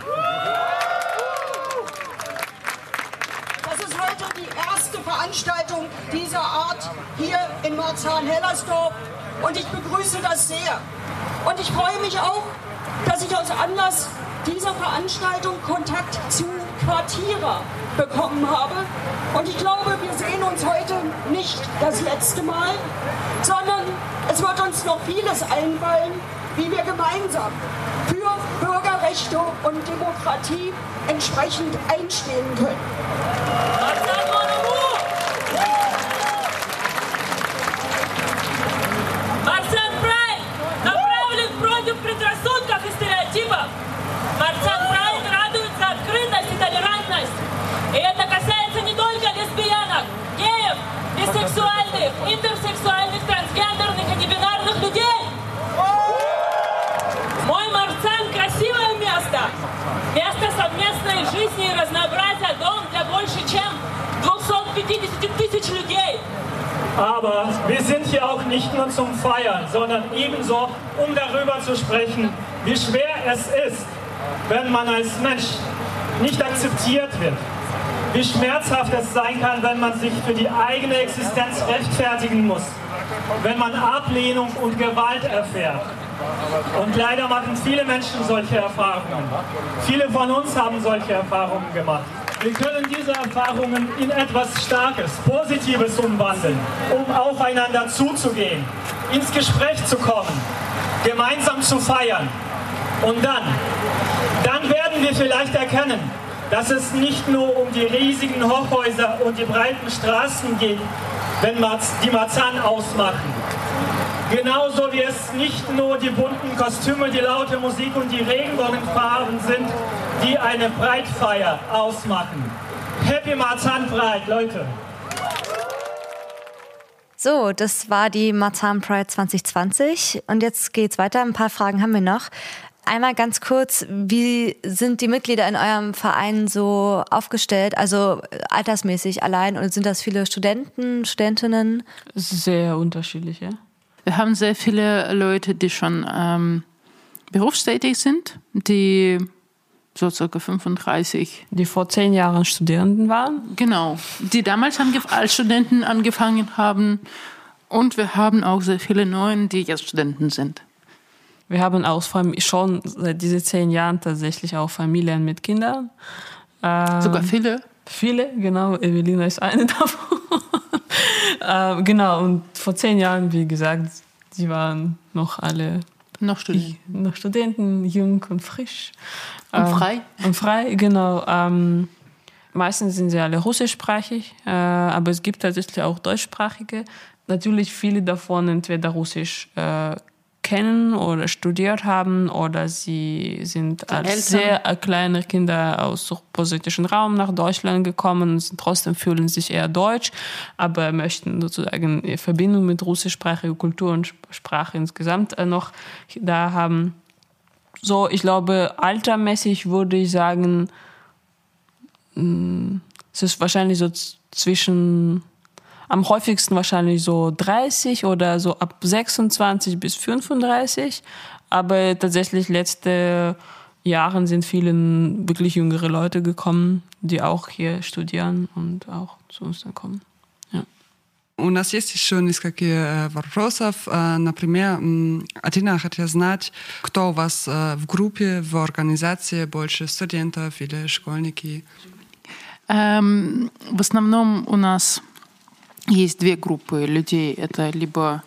Speaker 8: Das ist heute die erste Veranstaltung dieser Art hier in Marzahn-Hellersdorf und ich begrüße das sehr. Und ich freue mich auch, dass ich aus Anlass dieser Veranstaltung Kontakt zu Quartierer bekommen habe. Und ich glaube, wir sehen uns heute nicht das letzte Mal, sondern es wird uns noch vieles einfallen, wie wir gemeinsam für Bürgerrechte und Demokratie entsprechend einstehen können.
Speaker 9: бисексуальных, интерсексуальных, трансгендерных и небинарных людей. Мой Марцан – красивое место. Место совместной жизни и разнообразия, дом для больше чем 250 tысяч людей.
Speaker 7: Aber wir sind hier auch nicht nur zum Feiern, sondern ebenso, um darüber zu sprechen, wie schwer es ist, wenn man als Mensch nicht akzeptiert wird, wie schmerzhaft es sein kann, wenn man sich für die eigene Existenz rechtfertigen muss, wenn man Ablehnung und Gewalt erfährt. Und leider machen viele Menschen solche Erfahrungen. Viele von uns haben solche Erfahrungen gemacht. Wir können diese Erfahrungen in etwas Starkes, Positives umwandeln, um aufeinander zuzugehen, ins Gespräch zu kommen, gemeinsam zu feiern. Und dann, dann werden wir vielleicht erkennen, dass es nicht nur um die riesigen Hochhäuser und die breiten Straßen geht, wenn die Marzahn ausmachen. Genauso wie es nicht nur die bunten Kostüme, die laute Musik und die Regenbogenfarben sind, die eine Breitfeier ausmachen. Happy Marzahn Pride, Leute!
Speaker 4: So, das war die Marzahn Pride 2020 und jetzt geht's weiter. Ein paar Fragen haben wir noch. Einmal ganz kurz, wie sind die Mitglieder in eurem Verein so aufgestellt? Also äh, altersmäßig allein und sind das viele Studenten, Studentinnen?
Speaker 2: Sehr unterschiedliche.
Speaker 3: Wir haben sehr viele Leute, die schon ähm, berufstätig sind, die so circa 35.
Speaker 2: Die vor zehn Jahren Studierenden waren?
Speaker 3: Genau, die damals als Studenten angefangen haben. Und wir haben auch sehr viele Neuen, die jetzt Studenten sind.
Speaker 2: Wir haben auch schon seit diesen zehn Jahren tatsächlich auch Familien mit Kindern.
Speaker 3: Ähm, Sogar viele?
Speaker 2: Viele, genau. Evelina ist eine davon. ähm, genau, und vor zehn Jahren, wie gesagt, sie waren noch alle
Speaker 3: noch Studenten,
Speaker 2: noch Studenten jung und frisch.
Speaker 3: Und ähm, frei?
Speaker 2: Und frei, genau. Ähm, meistens sind sie alle russischsprachig, äh, aber es gibt tatsächlich auch deutschsprachige. Natürlich viele davon entweder russisch äh, kennen oder studiert haben oder sie sind als sehr kleine Kinder aus positiven Raum nach Deutschland gekommen und trotzdem fühlen sich eher deutsch, aber möchten sozusagen in Verbindung mit russischsprachiger Kultur und Sprache insgesamt äh, noch da haben. So, ich glaube, altermäßig würde ich sagen, mm, es ist wahrscheinlich so zwischen am häufigsten wahrscheinlich so 30 oder so ab 26 bis 35. Aber tatsächlich letzte Jahren sind viele wirklich jüngere Leute gekommen, die auch hier studieren und auch zu uns dann kommen. Ja.
Speaker 5: У нас есть еще несколько вопросов. Например, Атина хотела знать, кто у вас в группе, в организации, больше студентов или школьники?
Speaker 3: Эм, в основном у нас есть две группы людей. Это либо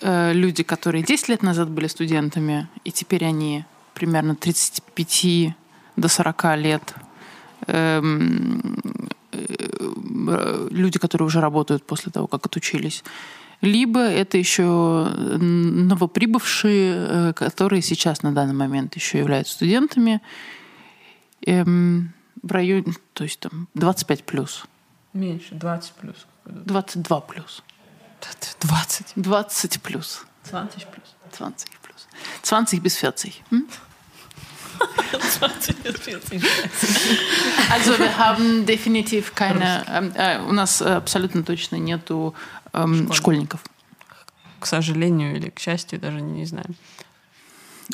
Speaker 3: э, люди, которые 10 лет назад были студентами, и теперь они примерно 35 до 40 лет. Эм, э, люди, которые уже работают после того, как отучились. Либо это еще новоприбывшие, э, которые сейчас на данный момент еще являются студентами. Эм, в районе, то есть там 25 плюс.
Speaker 2: Меньше, 20 плюс.
Speaker 3: 22 плюс.
Speaker 2: 20.
Speaker 3: 20 плюс.
Speaker 2: 20 плюс.
Speaker 3: 20 плюс. 20 bis 40. Hm?
Speaker 2: 20 bis 40.
Speaker 3: Also wir haben definitiv keine, äh, у нас абсолютно точно нету ähm, школьников.
Speaker 2: К сожалению или к счастью, даже не знаем.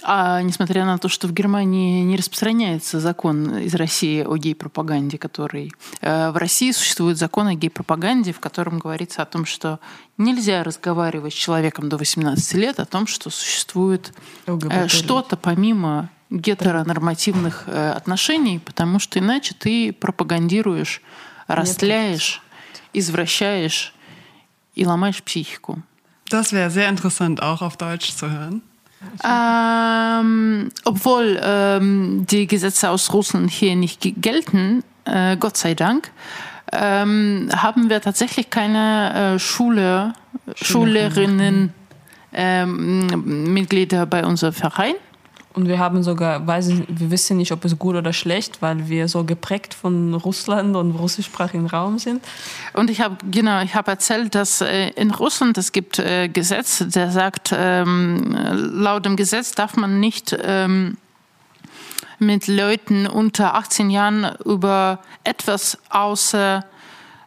Speaker 3: А несмотря на то, что в Германии не распространяется закон из России о гей-пропаганде, который... Э, в России существует закон о гей-пропаганде, в котором говорится о том, что нельзя разговаривать с человеком до 18 лет о том, что существует э, что-то помимо гетеронормативных э, отношений, потому что иначе ты пропагандируешь, растляешь, извращаешь и ломаешь психику.
Speaker 5: Das wäre sehr interessant, auch auf Deutsch zu hören.
Speaker 3: Ähm, obwohl ähm, die Gesetze aus Russland hier nicht gelten, äh, Gott sei Dank, ähm, haben wir tatsächlich keine äh, Schule, Schülerinnen, ähm, Mitglieder bei unserem Verein.
Speaker 2: Und wir haben sogar, weiß ich, wir wissen nicht, ob es gut oder schlecht, weil wir so geprägt von Russland und russischsprachigen Raum sind.
Speaker 3: Und ich habe genau, ich habe erzählt, dass äh, in Russland es gibt äh, Gesetz, der sagt, ähm, laut dem Gesetz darf man nicht ähm, mit Leuten unter 18 Jahren über etwas außer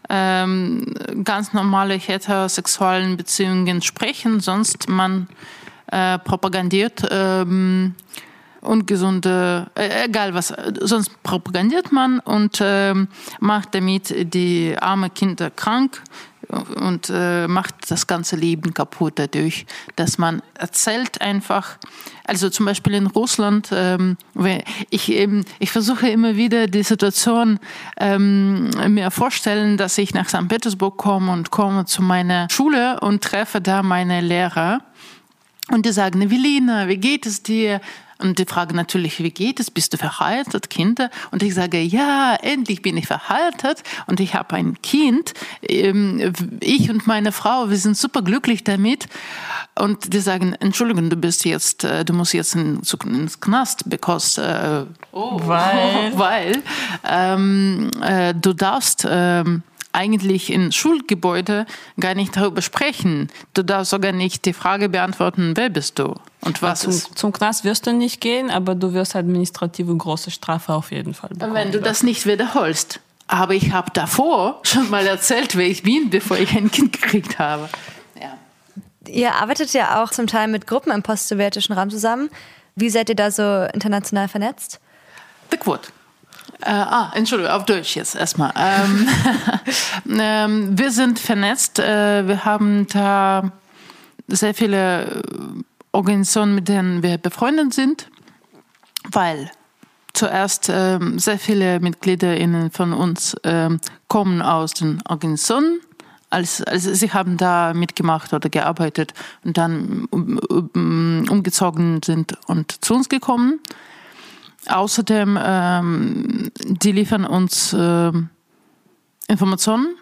Speaker 3: ähm, ganz normale heterosexuellen Beziehungen sprechen, sonst man äh, propagandiert ähm, ungesunde, äh, egal was, sonst propagandiert man und äh, macht damit die arme Kinder krank und äh, macht das ganze Leben kaputt dadurch, dass man erzählt einfach, also zum Beispiel in Russland, ähm, ich, ähm, ich versuche immer wieder die Situation ähm, mir vorstellen, dass ich nach St. Petersburg komme und komme zu meiner Schule und treffe da meine Lehrer und die sagen, Evelina, wie geht es dir? Und die fragen natürlich, wie geht es? Bist du verheiratet, Kinder? Und ich sage, ja, endlich bin ich verheiratet und ich habe ein Kind. Ähm, ich und meine Frau, wir sind super glücklich damit. Und die sagen, Entschuldigung, du bist jetzt, äh, du musst jetzt ins Knast, because, äh,
Speaker 2: oh, weil,
Speaker 3: weil ähm, äh, du darfst ähm, eigentlich in Schulgebäude gar nicht darüber sprechen. Du darfst sogar nicht die Frage beantworten, wer bist du und was
Speaker 2: zum,
Speaker 3: ist.
Speaker 2: Zum Knast wirst du nicht gehen, aber du wirst administrative große Strafe auf jeden Fall bekommen.
Speaker 3: Wenn du das nicht wiederholst. Aber ich habe davor schon mal erzählt, wer ich bin, bevor ich ein Kind gekriegt habe. Ja.
Speaker 4: Ihr arbeitet ja auch zum Teil mit Gruppen im postsowjetischen Raum zusammen. Wie seid ihr da so international vernetzt?
Speaker 3: Так вот, äh, ah, Entschuldigung, auf Deutsch jetzt erstmal. Ähm, ähm, wir sind vernetzt. Äh, wir haben da sehr viele Organisationen, mit denen wir befreundet sind, weil zuerst ähm, sehr viele MitgliederInnen von uns ähm, kommen aus den Organisationen. Also, also sie haben da mitgemacht oder gearbeitet und dann um, um, umgezogen sind und zu uns gekommen. Außerdem, ähm, die liefern uns äh, Informationen,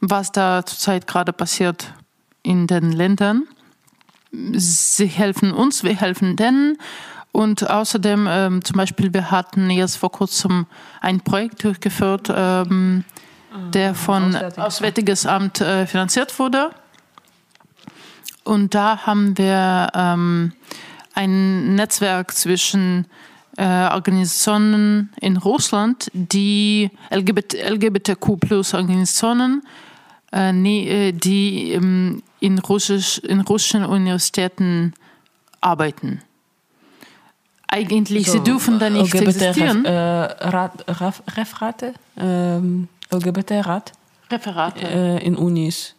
Speaker 3: was da zurzeit gerade passiert in den Ländern. Sie helfen uns, wir helfen denen. Und außerdem, ähm, zum Beispiel, wir hatten jetzt vor kurzem ein Projekt durchgeführt, ähm, der von Auswärtiges Amt äh, finanziert wurde. Und da haben wir ähm, ein Netzwerk zwischen Organisationen in Russland, die LGBT, LGBTQ plus Organisationen, äh, die ähm, in, Russisch, in russischen Universitäten arbeiten. Eigentlich, so, sie dürfen da nicht LGBT existieren.
Speaker 2: Äh, Rat, Referate, ähm, LGBT-Rat.
Speaker 3: Referate.
Speaker 2: Äh, in Unis,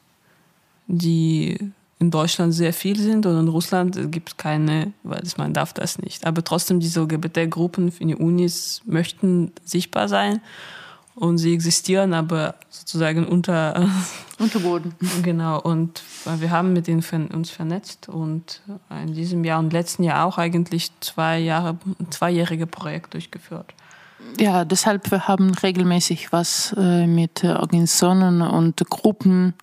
Speaker 2: die in Deutschland sehr viel sind und in Russland gibt es keine, weil man darf das nicht. Aber trotzdem diese LGBT-Gruppen in den Unis möchten sichtbar sein und sie existieren, aber sozusagen unter
Speaker 3: Unterboden.
Speaker 2: Genau. Und wir haben mit ihnen uns vernetzt und in diesem Jahr und letzten Jahr auch eigentlich zwei Jahre, zweijährige Projekt durchgeführt.
Speaker 3: Ja, deshalb wir haben regelmäßig was äh, mit Organisationen und Gruppen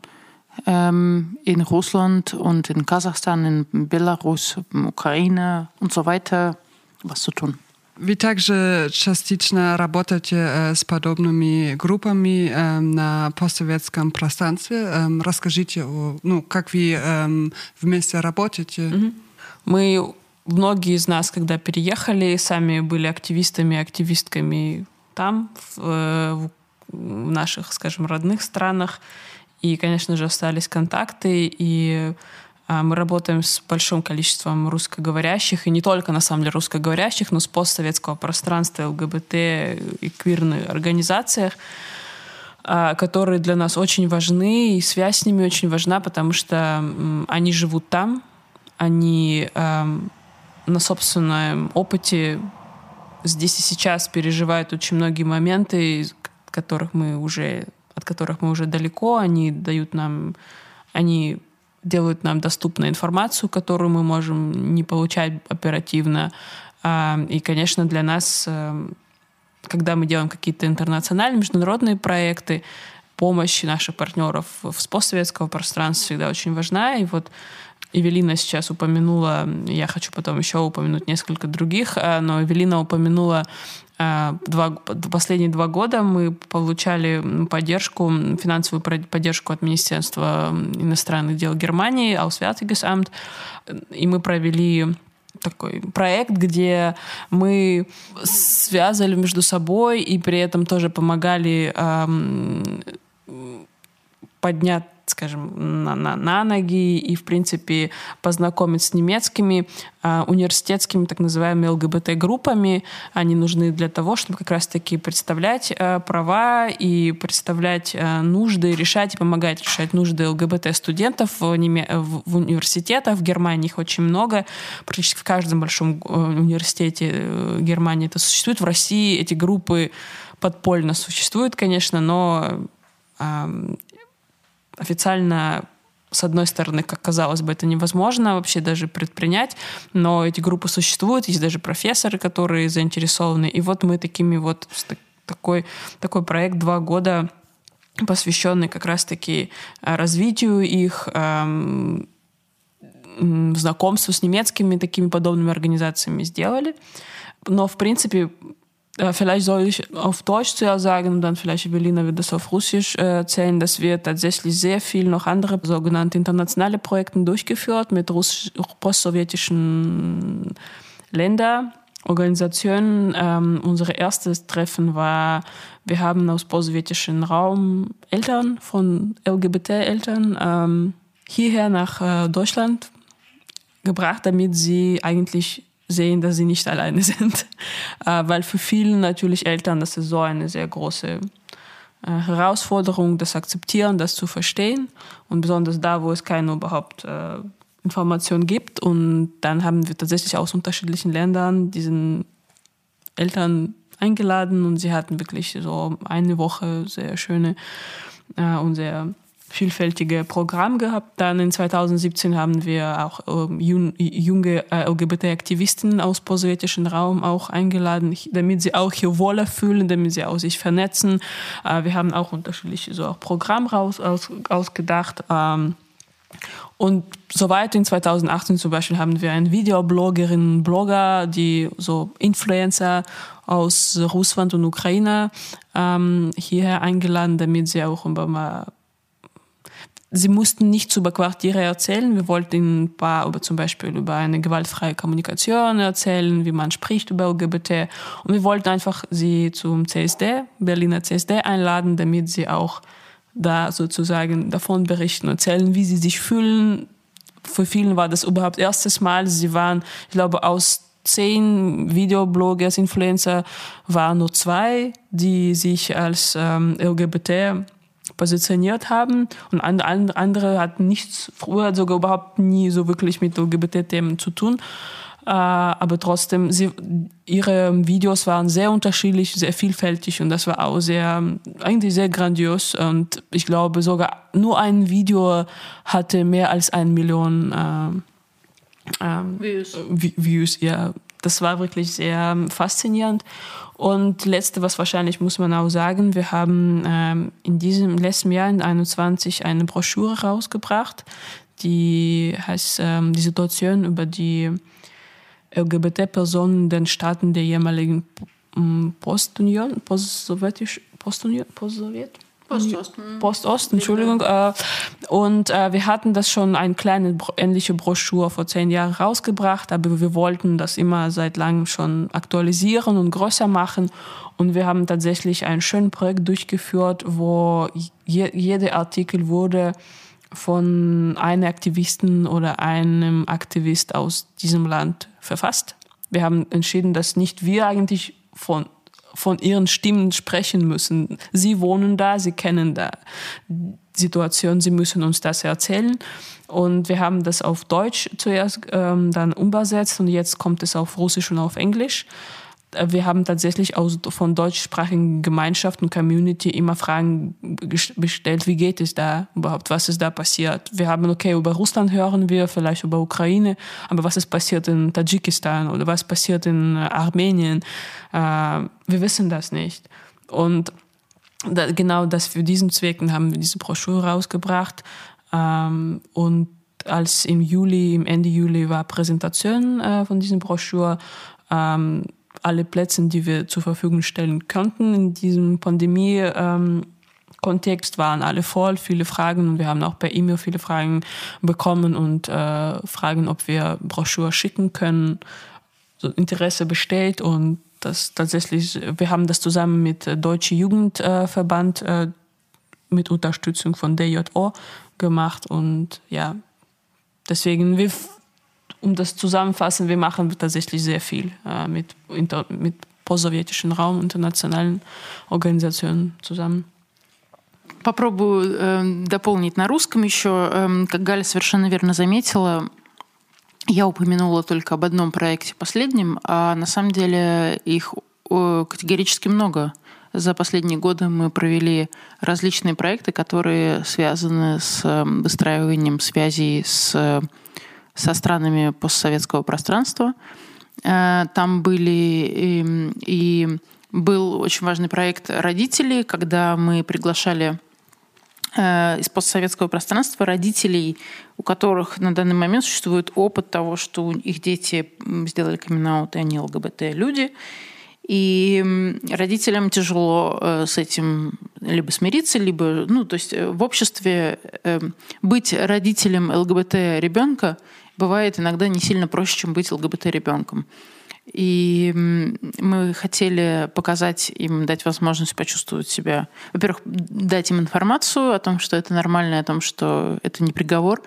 Speaker 3: in Russland und in Kasachstan, in Belarus, in Ukraine und so weiter was zu tun.
Speaker 5: Вы также частично работаете с подобными группами на постсоветском пространстве. Расскажите, ну, как вы вместе работаете?
Speaker 2: Мы, многие из нас, когда переехали, сами были активистами, активистками там, в, в наших, скажем, родных странах. И, конечно же, остались контакты, и а, мы работаем с большим количеством русскоговорящих, и не только, на самом деле, русскоговорящих, но с постсоветского пространства ЛГБТ и квирных организациях, а, которые для нас очень важны, и связь с ними очень важна, потому что они живут там, они на собственном опыте здесь и сейчас переживают очень многие моменты, которых мы уже от которых мы уже далеко, они дают нам, они делают нам доступную информацию, которую мы можем не получать оперативно. А, и, конечно, для нас, э, когда мы делаем какие-то интернациональные, международные проекты, помощь наших партнеров в постсоветского пространства всегда очень важна. И вот Эвелина сейчас упомянула, я хочу потом еще упомянуть несколько других, э, но Эвелина упомянула два, последние два года мы получали поддержку, финансовую поддержку от Министерства иностранных дел Германии, Auswärtiges и мы провели такой проект, где мы связывали между собой и при этом тоже помогали эм, поднять скажем, на, на, на ноги и, в принципе, познакомить с немецкими э, университетскими так называемыми ЛГБТ-группами. Они нужны для того, чтобы как раз-таки представлять э, права и представлять э, нужды, решать и помогать решать нужды ЛГБТ-студентов в, неме... в, в университетах. В Германии их очень много. Практически в каждом большом э, университете э, Германии это существует. В России эти группы подпольно существуют, конечно, но официально с одной стороны, как казалось бы, это невозможно вообще даже предпринять, но эти группы существуют, есть даже профессоры, которые заинтересованы. И вот мы такими вот такой, такой проект два года посвященный как раз-таки э, развитию их, эм, знакомству с немецкими такими подобными организациями сделали. Но, в принципе, vielleicht soll ich auf Deutsch zuerst sagen und dann vielleicht Evelina wird das auf Russisch äh, erzählen, dass wir tatsächlich sehr viel noch andere sogenannte internationale Projekte durchgeführt mit postsowjetischen Ländern. Organisationen. Ähm, unser erstes Treffen war, wir haben aus postsowjetischen Raum Eltern von LGBT-Eltern ähm, hierher nach äh, Deutschland gebracht, damit sie eigentlich sehen, dass sie nicht alleine sind. Äh, weil für viele natürlich Eltern, das ist so eine sehr große äh, Herausforderung, das akzeptieren, das zu verstehen. Und besonders da, wo es keine überhaupt äh, Information gibt. Und dann haben wir tatsächlich aus unterschiedlichen Ländern diesen Eltern eingeladen und sie hatten wirklich so eine Woche sehr schöne äh, und sehr vielfältige Programm gehabt. Dann in 2017 haben wir auch ähm, junge äh, LGBT-Aktivisten aus postsowjetischen Raum auch eingeladen, damit sie auch hier wohler fühlen, damit sie auch sich vernetzen. Äh, wir haben auch unterschiedliche so auch Programme raus, aus, ausgedacht. Ähm, und soweit in 2018 zum Beispiel haben wir einen Videobloggerin, Blogger, die so Influencer aus Russland und Ukraine ähm, hierher eingeladen, damit sie auch über mal Sie mussten nichts über Quartiere erzählen. Wir wollten ein paar über zum Beispiel über eine gewaltfreie Kommunikation erzählen, wie man spricht über LGBT. Und wir wollten einfach sie zum CSD, Berliner CSD einladen, damit sie auch da sozusagen davon berichten, erzählen, wie sie sich fühlen. Für vielen war das überhaupt erstes Mal. Sie waren, ich glaube, aus zehn Videobloggers, Influencer waren nur zwei, die sich als ähm, LGBT positioniert haben und andere hatten nichts, früher sogar überhaupt nie so wirklich mit LGBT-Themen zu tun. Äh, aber trotzdem, sie, ihre Videos waren sehr unterschiedlich, sehr vielfältig und das war auch sehr, eigentlich sehr grandios. Und ich glaube, sogar nur ein Video hatte mehr als eine Million äh, äh, Views. Views. Ja, das war wirklich sehr faszinierend. Und letzte, was wahrscheinlich muss man auch sagen, wir haben ähm, in diesem letzten Jahr, in 21, eine Broschüre rausgebracht, die heißt ähm, die Situation über die LGBT-Personen in den Staaten der ehemaligen Postunion, Postsowjetisch, Postunion, Postsowjet? Postosten. Postosten, Entschuldigung. Äh, und äh, wir hatten das schon eine kleine ähnliche Broschüre vor zehn Jahren rausgebracht, aber wir wollten das immer seit langem schon aktualisieren und größer machen. Und wir haben tatsächlich ein schönes Projekt durchgeführt, wo je, jeder Artikel wurde von einem Aktivisten oder einem Aktivist aus diesem Land verfasst. Wir haben entschieden, dass nicht wir eigentlich von von ihren Stimmen sprechen müssen. Sie wohnen da, sie kennen da Situation, sie müssen uns das erzählen. Und wir haben das auf Deutsch zuerst ähm, dann übersetzt und jetzt kommt es auf Russisch und auf Englisch. Äh, wir haben tatsächlich aus, von deutschsprachigen Gemeinschaften Community immer Fragen gestellt, wie geht es da überhaupt, was ist da passiert. Wir haben, okay, über Russland hören wir, vielleicht über Ukraine, aber was ist passiert in Tadschikistan oder was passiert in äh, Armenien? Äh, wir wissen das nicht. Und da, genau das für diesen Zwecken haben wir diese Broschüre rausgebracht. Ähm, und als im Juli, im Ende Juli war Präsentation äh, von dieser Broschüre, ähm, alle Plätze, die wir zur Verfügung stellen könnten in diesem Pandemie. Ähm, Kontext waren alle voll, viele Fragen und wir haben auch per E-Mail viele Fragen bekommen und äh, Fragen, ob wir Broschüre schicken können. So Interesse besteht und das tatsächlich, wir haben das zusammen mit Deutsche Jugendverband äh, mit Unterstützung von DJO gemacht und ja, deswegen wir um das zusammenfassen, wir machen tatsächlich sehr viel äh, mit, inter, mit postsowjetischen Raum, internationalen Organisationen zusammen.
Speaker 3: Попробую э, дополнить на русском еще. Э, как Галя совершенно верно заметила, я упомянула только об одном проекте последнем, а на самом деле их э, категорически много. За последние годы мы провели различные проекты, которые связаны с выстраиванием связей с со странами постсоветского пространства. Э, там были и, и был очень важный проект родителей, когда мы приглашали э, из постсоветского пространства родителей, у которых на данный момент существует опыт того, что их дети сделали камин и они ЛГБТ-люди. И родителям тяжело э, с этим либо смириться, либо, ну, то есть в обществе быть родителем ЛГБТ ребенка бывает иногда не сильно проще, чем быть ЛГБТ-ребенком. И мы хотели показать им, дать возможность почувствовать себя. Во-первых, дать им информацию о том, что это нормально, о том, что это не приговор.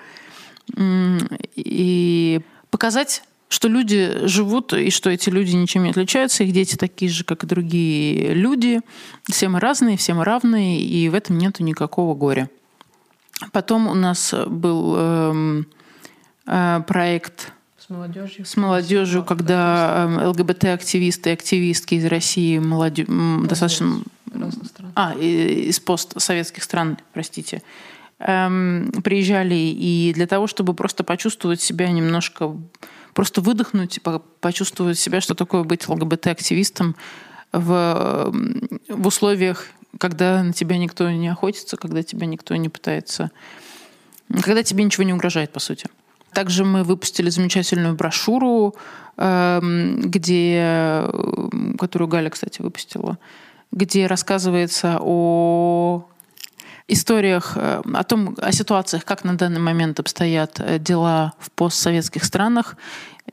Speaker 3: И показать что люди живут, и что эти люди ничем не отличаются, их дети такие же, как и другие люди. Все мы разные, все мы равные, и в этом нету никакого горя. Потом у нас был эм, проект
Speaker 2: с молодежью,
Speaker 3: с молодежью когда э, ЛГБТ-активисты и активистки из России молодежь, достаточно... А, из постсоветских стран, простите, эм, приезжали и для того, чтобы просто почувствовать себя немножко, просто выдохнуть, почувствовать себя, что такое быть ЛГБТ-активистом в, в условиях, когда на тебя никто не охотится, когда тебя никто не пытается, когда тебе ничего не угрожает, по сути. Также мы выпустили замечательную брошюру, эм, где, которую Галя, кстати, выпустила, где рассказывается о историях, э, о том, о ситуациях, как на данный момент обстоят э, дела в постсоветских странах.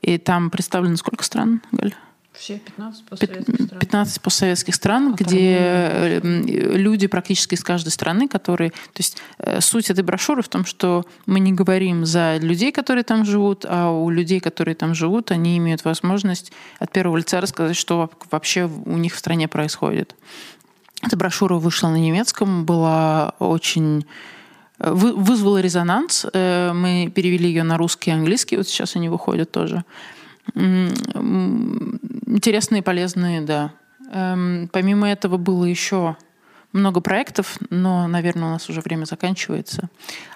Speaker 3: И там представлено сколько стран, Галь?
Speaker 2: Все 15 постсоветских стран.
Speaker 3: 15 постсоветских стран, где э, люди практически из каждой страны, которые... То есть э, суть этой брошюры в том, что мы не говорим за людей, которые там живут, а у людей, которые там живут, они имеют возможность от первого лица рассказать, что вообще у них в стране происходит. Эта брошюра вышла на немецком, была очень э, вызвала резонанс. Мы перевели ее на русский и английский, вот сейчас они выходят тоже интересные, полезные, да. Эм, помимо этого было еще много проектов, но, наверное, у нас уже время заканчивается.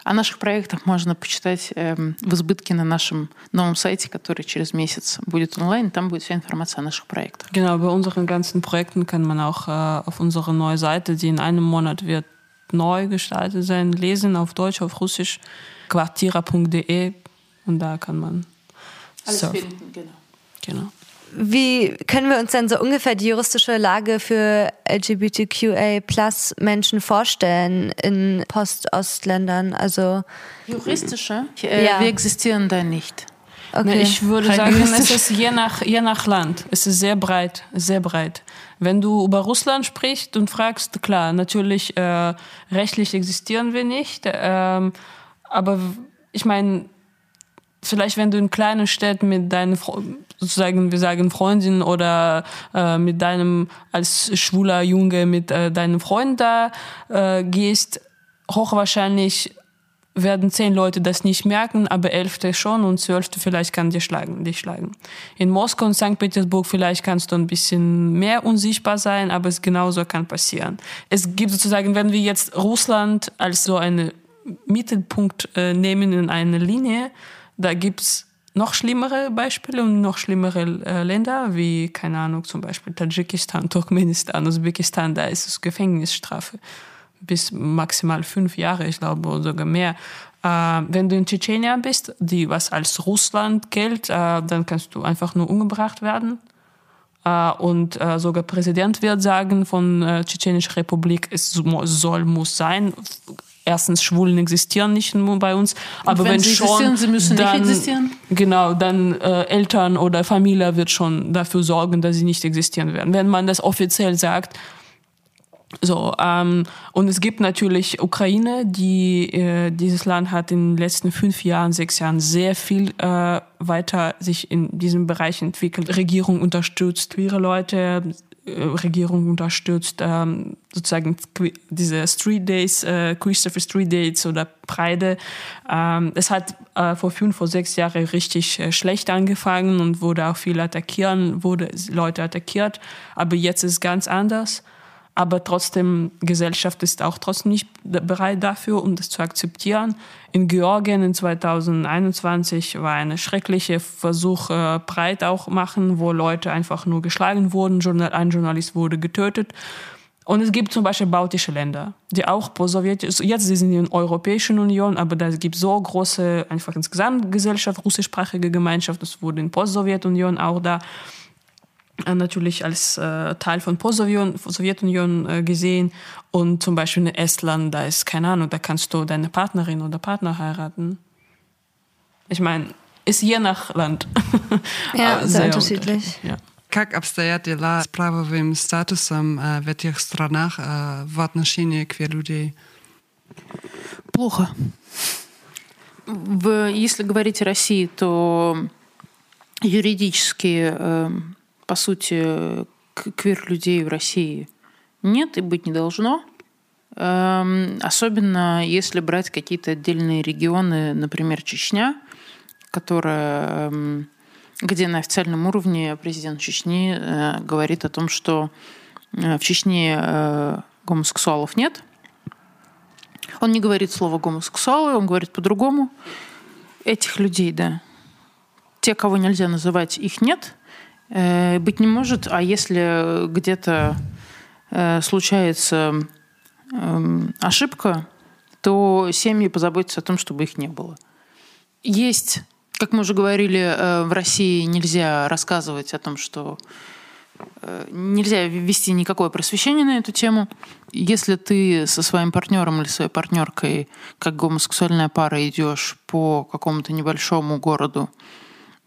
Speaker 3: О наших проектах можно почитать эм, в избытке на нашем новом сайте, который через месяц будет онлайн. Там будет вся информация о наших проектах.
Speaker 2: Genau, bei unseren ganzen Projekten kann man auch äh, auf unserer neuen Seite, die in einem Monat wird neu gestaltet sein, lesen, auf Deutsch, auf Russisch, quartira.de und da kann man
Speaker 3: alles surfen. finden, genau.
Speaker 2: Genau.
Speaker 4: Wie können wir uns denn so ungefähr die juristische Lage für LGBTQA Plus Menschen vorstellen in Postostländern? Also
Speaker 3: juristische? Äh, ja. Wir existieren da nicht.
Speaker 2: Okay. Ich würde sagen, es ist je nach, je nach Land. Es ist sehr breit, sehr breit. Wenn du über Russland sprichst und fragst, klar, natürlich äh, rechtlich existieren wir nicht, ähm, aber ich meine, vielleicht wenn du in kleinen Städten mit deinen sozusagen wir sagen Freundin oder äh, mit deinem als schwuler Junge mit äh, deinem Freund da äh, gehst, hochwahrscheinlich werden zehn Leute das nicht merken, aber elfte schon und zwölfte vielleicht kann dich schlagen, dich schlagen. In Moskau und St. Petersburg vielleicht kannst du ein bisschen mehr unsichtbar sein, aber es genauso kann passieren. Es gibt sozusagen, wenn wir jetzt Russland als so einen Mittelpunkt äh, nehmen in eine Linie, da gibt's noch schlimmere Beispiele und noch schlimmere äh, Länder, wie, keine Ahnung, zum Beispiel Tadschikistan, Turkmenistan, Usbekistan, da ist es Gefängnisstrafe bis maximal fünf Jahre, ich glaube, oder sogar mehr. Äh, wenn du in Tschetschenien bist, die was als Russland gilt, äh, dann kannst du einfach nur umgebracht werden. Äh, und äh, sogar Präsident wird sagen von äh, Tschetschenischer Republik, es soll, muss sein, erstens Schwulen existieren nicht nur bei uns, aber wenn, wenn sie schon,
Speaker 3: sie müssen dann, nicht existieren.
Speaker 2: Genau, dann äh, Eltern oder Familie wird schon dafür sorgen, dass sie nicht existieren werden. Wenn man das offiziell sagt, so, ähm, und es gibt natürlich Ukraine, die äh, dieses Land hat in den letzten fünf Jahren, sechs Jahren sehr viel äh, weiter sich in diesem Bereich entwickelt. Regierung unterstützt queere Leute, Regierung unterstützt, ähm, sozusagen diese Street Days, äh, Christopher Street Days oder Preide. Ähm, es hat äh, vor fünf, vor sechs Jahren richtig äh, schlecht angefangen und wurde auch viel attackieren, wurde Leute attackiert. Aber jetzt ist es ganz anders aber trotzdem, Gesellschaft ist auch trotzdem nicht bereit dafür, um das zu akzeptieren. In Georgien in 2021 war eine schreckliche Versuch, äh, breit auch machen, wo Leute einfach nur geschlagen wurden, ein Journalist wurde getötet. Und es gibt zum Beispiel baltische Länder, die auch post-sowjetisch, jetzt sind sie in der Europäischen Union, aber da gibt so große, einfach insgesamt Gesellschaft, russischsprachige Gemeinschaft, das wurde in Post-Sowjetunion auch da. Äh, natürlich als äh, Teil von Post-Sowjetunion äh, gesehen. Und zum Beispiel in Estland, da ist keine Ahnung, da kannst du deine Partnerin oder Partner heiraten. Ich meine, ist je nach Land.
Speaker 4: Ja, sehr, sehr unterschiedlich.
Speaker 2: Ja.
Speaker 5: Как обстоят дела с правовым статусом в этих странах в отношении квир-людей?
Speaker 3: Плохо. В, если говорить о России, то юридически по сути, квир-людей в России нет и быть не должно. Эм, особенно если брать какие-то отдельные регионы, например, Чечня, которая, эм, где на официальном уровне президент Чечни э, говорит о том, что э, в Чечне э, гомосексуалов нет. Он не говорит слово гомосексуалы, он говорит по-другому. Этих людей, да. Те, кого нельзя называть, их нет – быть не может, а если где-то э, случается эм, ошибка, то семьи позаботятся о том, чтобы их не было. Есть, как мы уже говорили, э, в России нельзя рассказывать о том, что нельзя вести никакое просвещение на эту тему. Если ты со своим партнером или своей партнеркой, как гомосексуальная пара, идешь по какому-то небольшому городу,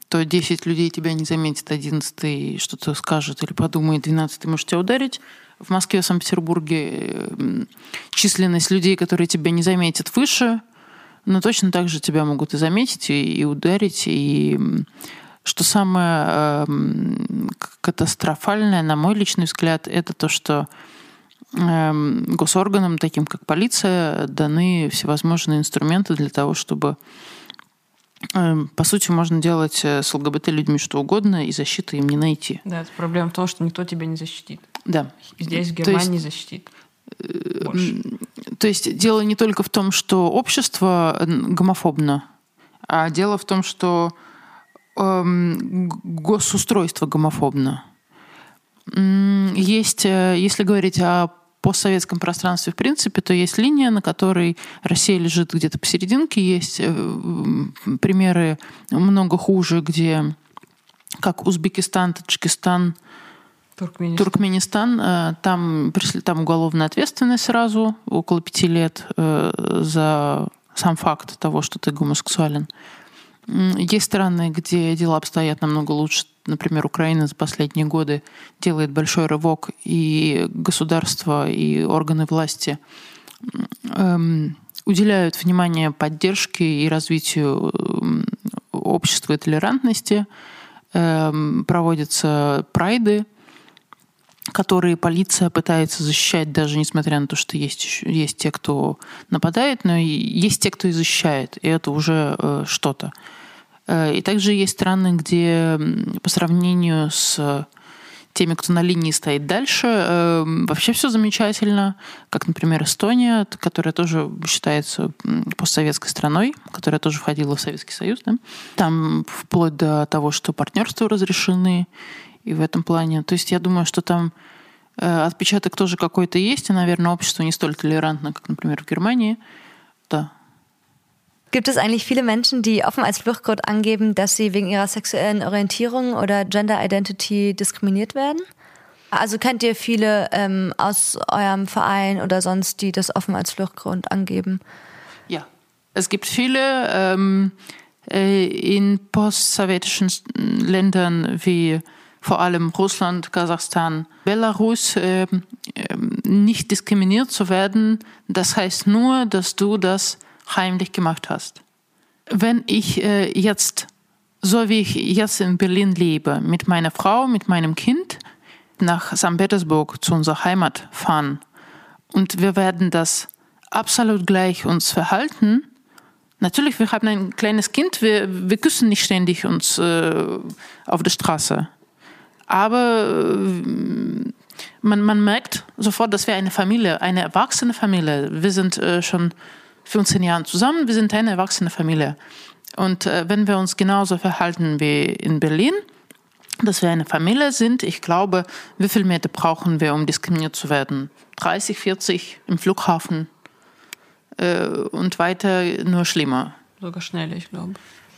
Speaker 3: то 10 людей тебя не заметит, 11 что-то скажет или подумает, 12 может тебя ударить. В Москве, в Санкт-Петербурге численность людей, которые тебя не заметят, выше, но точно так же тебя могут и заметить, и, и ударить. И что самое э, катастрофальное, на мой личный взгляд, это то, что э, госорганам, таким как полиция, даны всевозможные инструменты для того, чтобы по сути, можно делать с ЛГБТ-людьми что угодно, и защиты им не найти.
Speaker 2: Да, это проблема в том, что никто тебя не защитит.
Speaker 3: Да.
Speaker 2: Здесь, в Германии, есть, защитит.
Speaker 3: Больше. То есть дело не только в том, что общество гомофобно, а дело в том, что эм, госустройство гомофобно. Есть, э, если говорить о постсоветском пространстве в принципе, то есть линия, на которой Россия лежит где-то посерединке. Есть э, примеры много хуже, где как Узбекистан, Таджикистан,
Speaker 2: Туркменистан.
Speaker 3: Туркменистан, э, там, там уголовная ответственность сразу, около пяти лет э, за сам факт того, что ты гомосексуален. Есть страны, где дела обстоят намного лучше. Например, Украина за последние годы делает большой рывок, и государство, и органы власти эм, уделяют внимание поддержке и развитию эм, общества и толерантности. Эм, проводятся прайды, которые полиция пытается защищать, даже несмотря на то, что есть, есть те, кто нападает, но есть те, кто и защищает, и это уже э, что-то. Э, и также есть страны, где по сравнению с теми, кто на линии стоит дальше, э, вообще все замечательно, как, например, Эстония, которая тоже считается постсоветской страной, которая тоже входила в Советский Союз. Да? Там вплоть до того, что партнерства разрешены, и в этом плане. То есть я думаю, что там э, отпечаток тоже какой-то есть, и, наверное, общество не столь толерантно, как, например, в Германии. Да.
Speaker 4: Gibt es eigentlich viele Menschen, die offen als Fluchtgrund angeben, dass sie wegen ihrer sexuellen Orientierung oder Gender Identity diskriminiert werden? Also kennt ihr viele ähm, aus eurem Verein oder sonst, die das offen als Fluchtgrund angeben?
Speaker 3: Ja, es gibt viele ähm, äh, in postsowjetischen Ländern wie vor allem Russland, Kasachstan, Belarus, äh, nicht diskriminiert zu werden. Das heißt nur, dass du das heimlich gemacht hast. Wenn ich äh, jetzt, so wie ich jetzt in Berlin lebe, mit meiner Frau, mit meinem Kind nach St. Petersburg zu unserer Heimat fahren und wir werden das absolut gleich uns verhalten, Natürlich, wir haben ein kleines Kind, wir, wir küssen nicht ständig uns äh, auf der Straße. Aber äh, man, man merkt sofort, dass wir eine Familie, eine erwachsene Familie, wir sind äh, schon 15 Jahre zusammen, wir sind eine erwachsene Familie. Und äh, wenn wir uns genauso verhalten wie in Berlin, dass wir eine Familie sind, ich glaube, wie viel Meter brauchen wir, um diskriminiert zu werden? 30, 40 im Flughafen äh, und weiter nur schlimmer.
Speaker 2: Sogar schneller, ich glaube.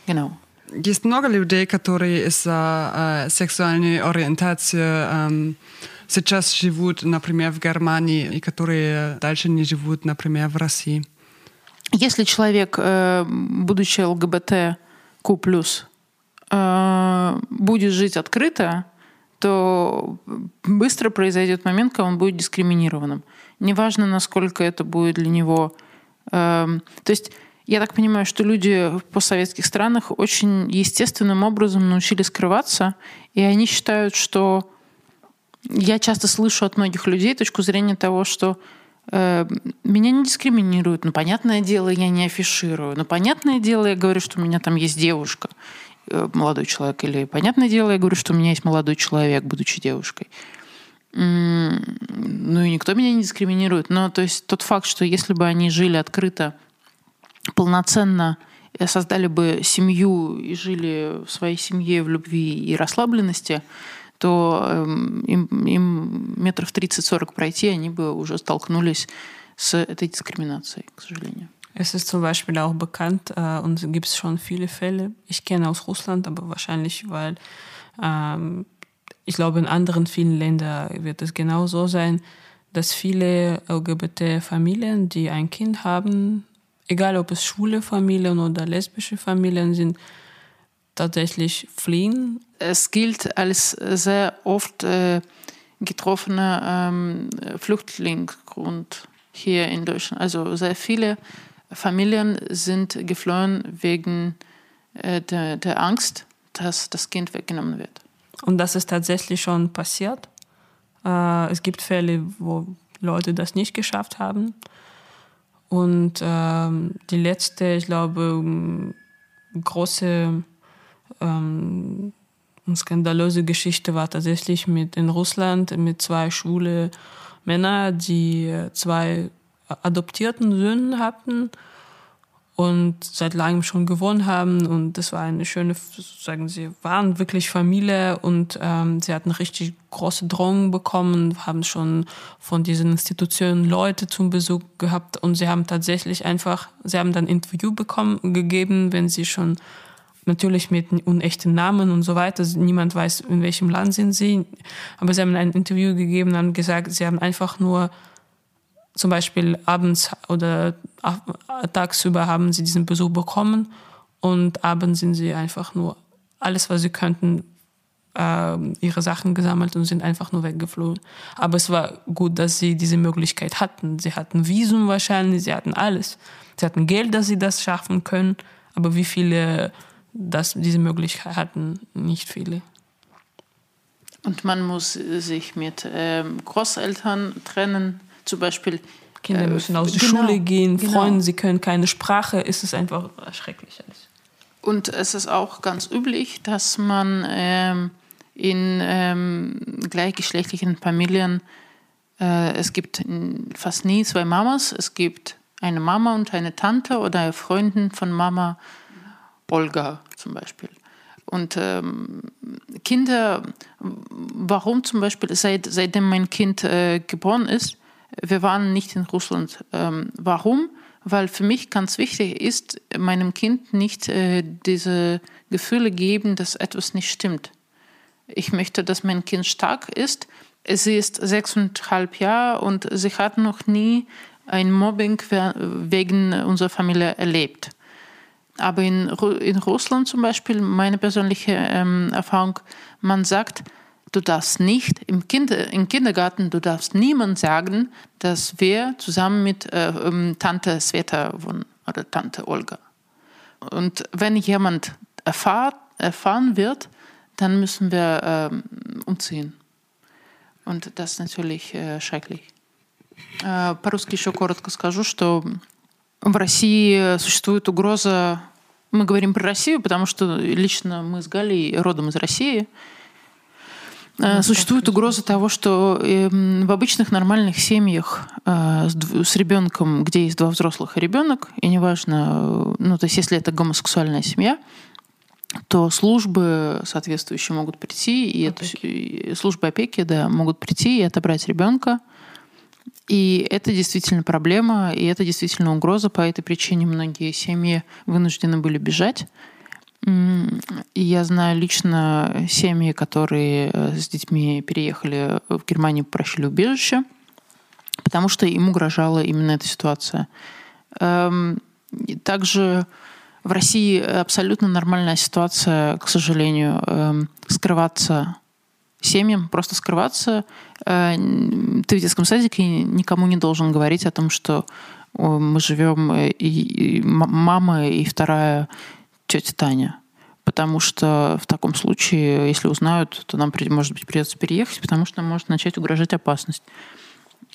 Speaker 3: Genau.
Speaker 5: Есть много людей, которые из-за э, сексуальной ориентации э, сейчас живут, например, в Германии, и которые дальше не живут, например, в России.
Speaker 3: Если человек, э, будучи ЛГБТ, Q+, э, будет жить открыто, то быстро произойдет момент, когда он будет дискриминированным. Неважно, насколько это будет для него... Э, то есть я так понимаю, что люди в постсоветских странах очень естественным образом научились скрываться, и они считают, что я часто слышу от многих людей точку зрения того, что меня не дискриминируют. Ну, понятное дело, я не афиширую. Ну, понятное дело, я говорю, что у меня там есть девушка, э, молодой человек. Или понятное дело, я говорю, что у меня есть молодой человек, будучи девушкой. Ну и никто меня не дискриминирует. Но то есть тот факт, что если бы они жили открыто полноценно создали бы семью и жили в своей семье в любви и расслабленности, то эм, им, им метров 30-40 пройти, они бы уже столкнулись с этой дискриминацией, к сожалению.
Speaker 2: Es ist zum Beispiel auch bekannt äh, und gibt es schon viele Fälle. Ich kenne aus Russland, aber wahrscheinlich, weil ähm, ich glaube, in anderen vielen Ländern wird es genau so sein, dass viele LGBT-Familien, die ein Kind haben, egal ob es schwule Familien oder lesbische Familien sind, tatsächlich fliehen?
Speaker 3: Es gilt als sehr oft äh, getroffener ähm, Flüchtlingsgrund hier in Deutschland. Also sehr viele Familien sind geflohen wegen äh, der, der Angst, dass das Kind weggenommen wird.
Speaker 2: Und das ist tatsächlich schon passiert. Äh, es gibt Fälle, wo Leute das nicht geschafft haben. Und ähm, die letzte, ich glaube, große ähm, skandalöse Geschichte war tatsächlich mit in Russland mit zwei schwule Männer, die zwei adoptierten Söhne hatten und seit langem schon gewohnt haben. Und das war eine schöne, sagen sie, waren wirklich Familie und ähm, sie hatten richtig große Drohungen bekommen, haben schon von diesen Institutionen Leute zum Besuch gehabt und sie haben tatsächlich einfach, sie haben dann Interview bekommen, gegeben, wenn sie schon natürlich mit unechten Namen und so weiter. Niemand weiß, in welchem Land sind sie. Aber sie haben ein Interview gegeben und gesagt, sie haben einfach nur zum Beispiel abends oder tagsüber haben sie diesen Besuch bekommen und abends sind sie einfach nur alles, was sie könnten, äh, ihre Sachen gesammelt und sind einfach nur weggeflogen. Aber es war gut, dass sie diese Möglichkeit hatten. Sie hatten Visum wahrscheinlich, sie hatten alles. Sie hatten Geld, dass sie das schaffen können. Aber wie viele das, diese Möglichkeit hatten, nicht viele.
Speaker 3: Und man muss sich mit ähm, Großeltern trennen, zum Beispiel.
Speaker 2: Kinder äh, müssen aus der genau, Schule gehen, genau. Freunde, sie können keine Sprache, ist es einfach schrecklich alles.
Speaker 3: Und es ist auch ganz üblich, dass man ähm, in ähm, gleichgeschlechtlichen Familien, äh, es gibt fast nie zwei Mamas, es gibt eine Mama und eine Tante oder Freundin von Mama, Olga zum Beispiel. Und ähm, Kinder, warum zum Beispiel, seit, seitdem mein Kind äh, geboren ist, wir waren nicht in Russland. Ähm, warum? Weil für mich ganz wichtig ist, meinem Kind nicht äh, diese Gefühle geben, dass etwas nicht stimmt. Ich möchte, dass mein Kind stark ist. Sie ist sechseinhalb Jahre und sie hat noch nie ein Mobbing wegen unserer Familie erlebt. Aber in, in Russland zum Beispiel, meine persönliche ähm, Erfahrung, man sagt, du darfst nicht im, Kinder, im Kindergarten, du darfst niemand sagen, dass wir zusammen mit äh, ähm, Tante Sveta wohnen oder Tante Olga. Und wenn jemand erfahr, erfahren wird, dann müssen wir ähm, umziehen. Und das ist natürlich äh, schrecklich. По-русски еще коротко скажу, что в России существует угроза Мы говорим про Россию, потому что лично мы с Галей родом из России. Ну, Существует угроза того, что эм, в обычных нормальных семьях э, с ребенком, где есть два взрослых и ребенок, и неважно, ну, то есть если это гомосексуальная семья, то службы соответствующие могут прийти, и, опеки. это, службы опеки, да, могут прийти и отобрать ребенка, и это действительно проблема, и это действительно угроза. По этой причине многие семьи вынуждены были бежать. И я знаю лично семьи, которые э, с детьми переехали в Германию, просили убежище, потому что им угрожала именно эта ситуация. Эм, также в России абсолютно нормальная ситуация, к сожалению, эм, скрываться семьям просто скрываться. Э, ты в детском садике никому не должен говорить о том, что мы живем э, и мама и вторая тетя Таня. Потому что в таком случае, если узнают, то нам, может быть, придется переехать, потому что нам может начать угрожать опасность.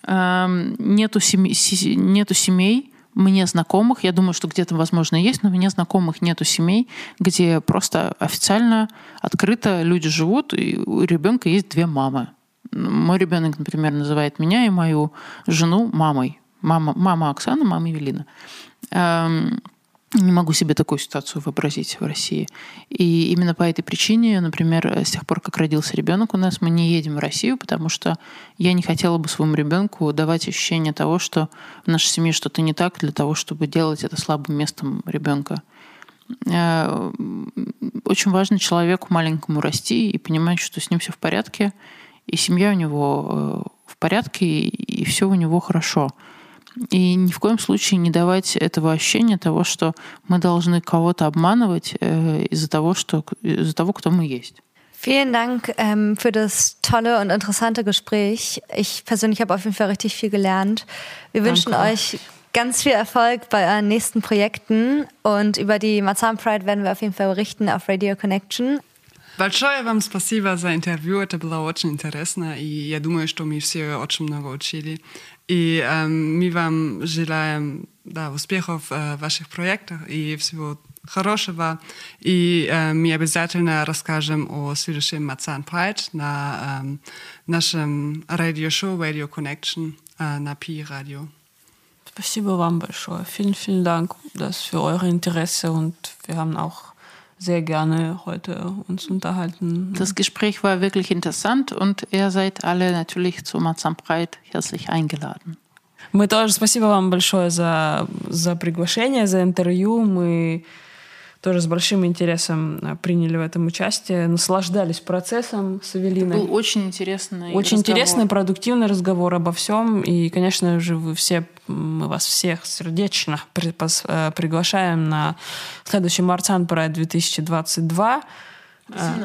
Speaker 3: Эм, нету семей, нету семей мне знакомых, я думаю, что где-то, возможно, есть, но мне знакомых нету семей, где просто официально, открыто люди живут, и у ребенка есть две мамы. Мой ребенок, например, называет меня и мою жену мамой. Мама, мама Оксана, мама Евелина. Не могу себе такую ситуацию вообразить в России. И именно по этой причине, например, с тех пор, как родился ребенок у нас, мы не едем в Россию, потому что я не хотела бы своему ребенку давать ощущение того, что в нашей семье что-то не так, для того, чтобы делать это слабым местом ребенка. Э, очень важно человеку маленькому расти и понимать, что с ним все в порядке, и семья у него э, в порядке, и все у него хорошо. И ни в коем случае не давать этого ощущения того, что мы должны кого-то обманывать äh, из-за того, что, из-за того, кто мы есть.
Speaker 4: Vielen Dank ähm, für das tolle und interessante Gespräch. Ich persönlich habe auf jeden Fall richtig viel gelernt. Wir
Speaker 3: Danke.
Speaker 4: wünschen euch ganz viel Erfolg bei euren nächsten Projekten und über die Marzahn Pride werden wir auf jeden Fall berichten auf Radio Connection.
Speaker 5: Большое вам спасибо за интервью. Это было очень интересно. И я думаю, что мы все очень много учили. И эм, мы вам желаем да, успехов э, в ваших проектах и всего хорошего. И э, мы обязательно расскажем о следующем Мацан Pride на эм, нашем радиошоу Radio Connection äh, на Pi Radio.
Speaker 2: Спасибо вам большое. Vielen, vielen Dank das für eure Interesse und wir haben auch sehr gerne heute uns unterhalten.
Speaker 3: Das Gespräch war wirklich interessant und ihr seid alle natürlich zu Mazampreit herzlich eingeladen.
Speaker 2: Мы тоже спасибо вам большое за, за приглашение, за интервью. Мы тоже с большим интересом э, приняли в этом участие, наслаждались процессом с Эвелиной.
Speaker 3: Был очень интересный
Speaker 2: Очень
Speaker 3: разговор.
Speaker 2: интересный, продуктивный разговор обо всем. И, конечно же, вы все, мы вас всех сердечно при- пос- э, приглашаем на следующий Марцан Pride 2022 э,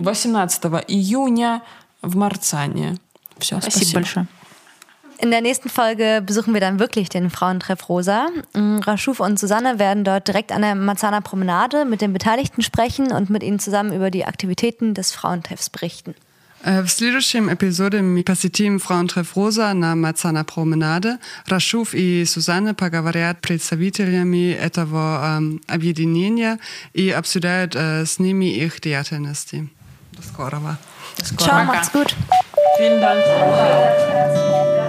Speaker 2: 18 июня в Марцане. Все,
Speaker 3: Спасибо,
Speaker 2: спасибо.
Speaker 3: большое.
Speaker 4: In der nächsten Folge besuchen wir dann wirklich den Frauentreff Rosa. Mm, Rashuf und Susanne werden dort direkt an der Marzahner Promenade mit den Beteiligten sprechen und mit ihnen zusammen über die Aktivitäten des Frauentreffs berichten.
Speaker 5: Э, В следующем эпизоде мы посетим Фраунтреф Роза на Мацана Променаде. Рашуф и Сузанна поговорят с представителями этого эм, объединения и обсуждают э, с ними их деятельности. До скорого.
Speaker 4: Ciao, macht's gut.
Speaker 2: Vielen Dank.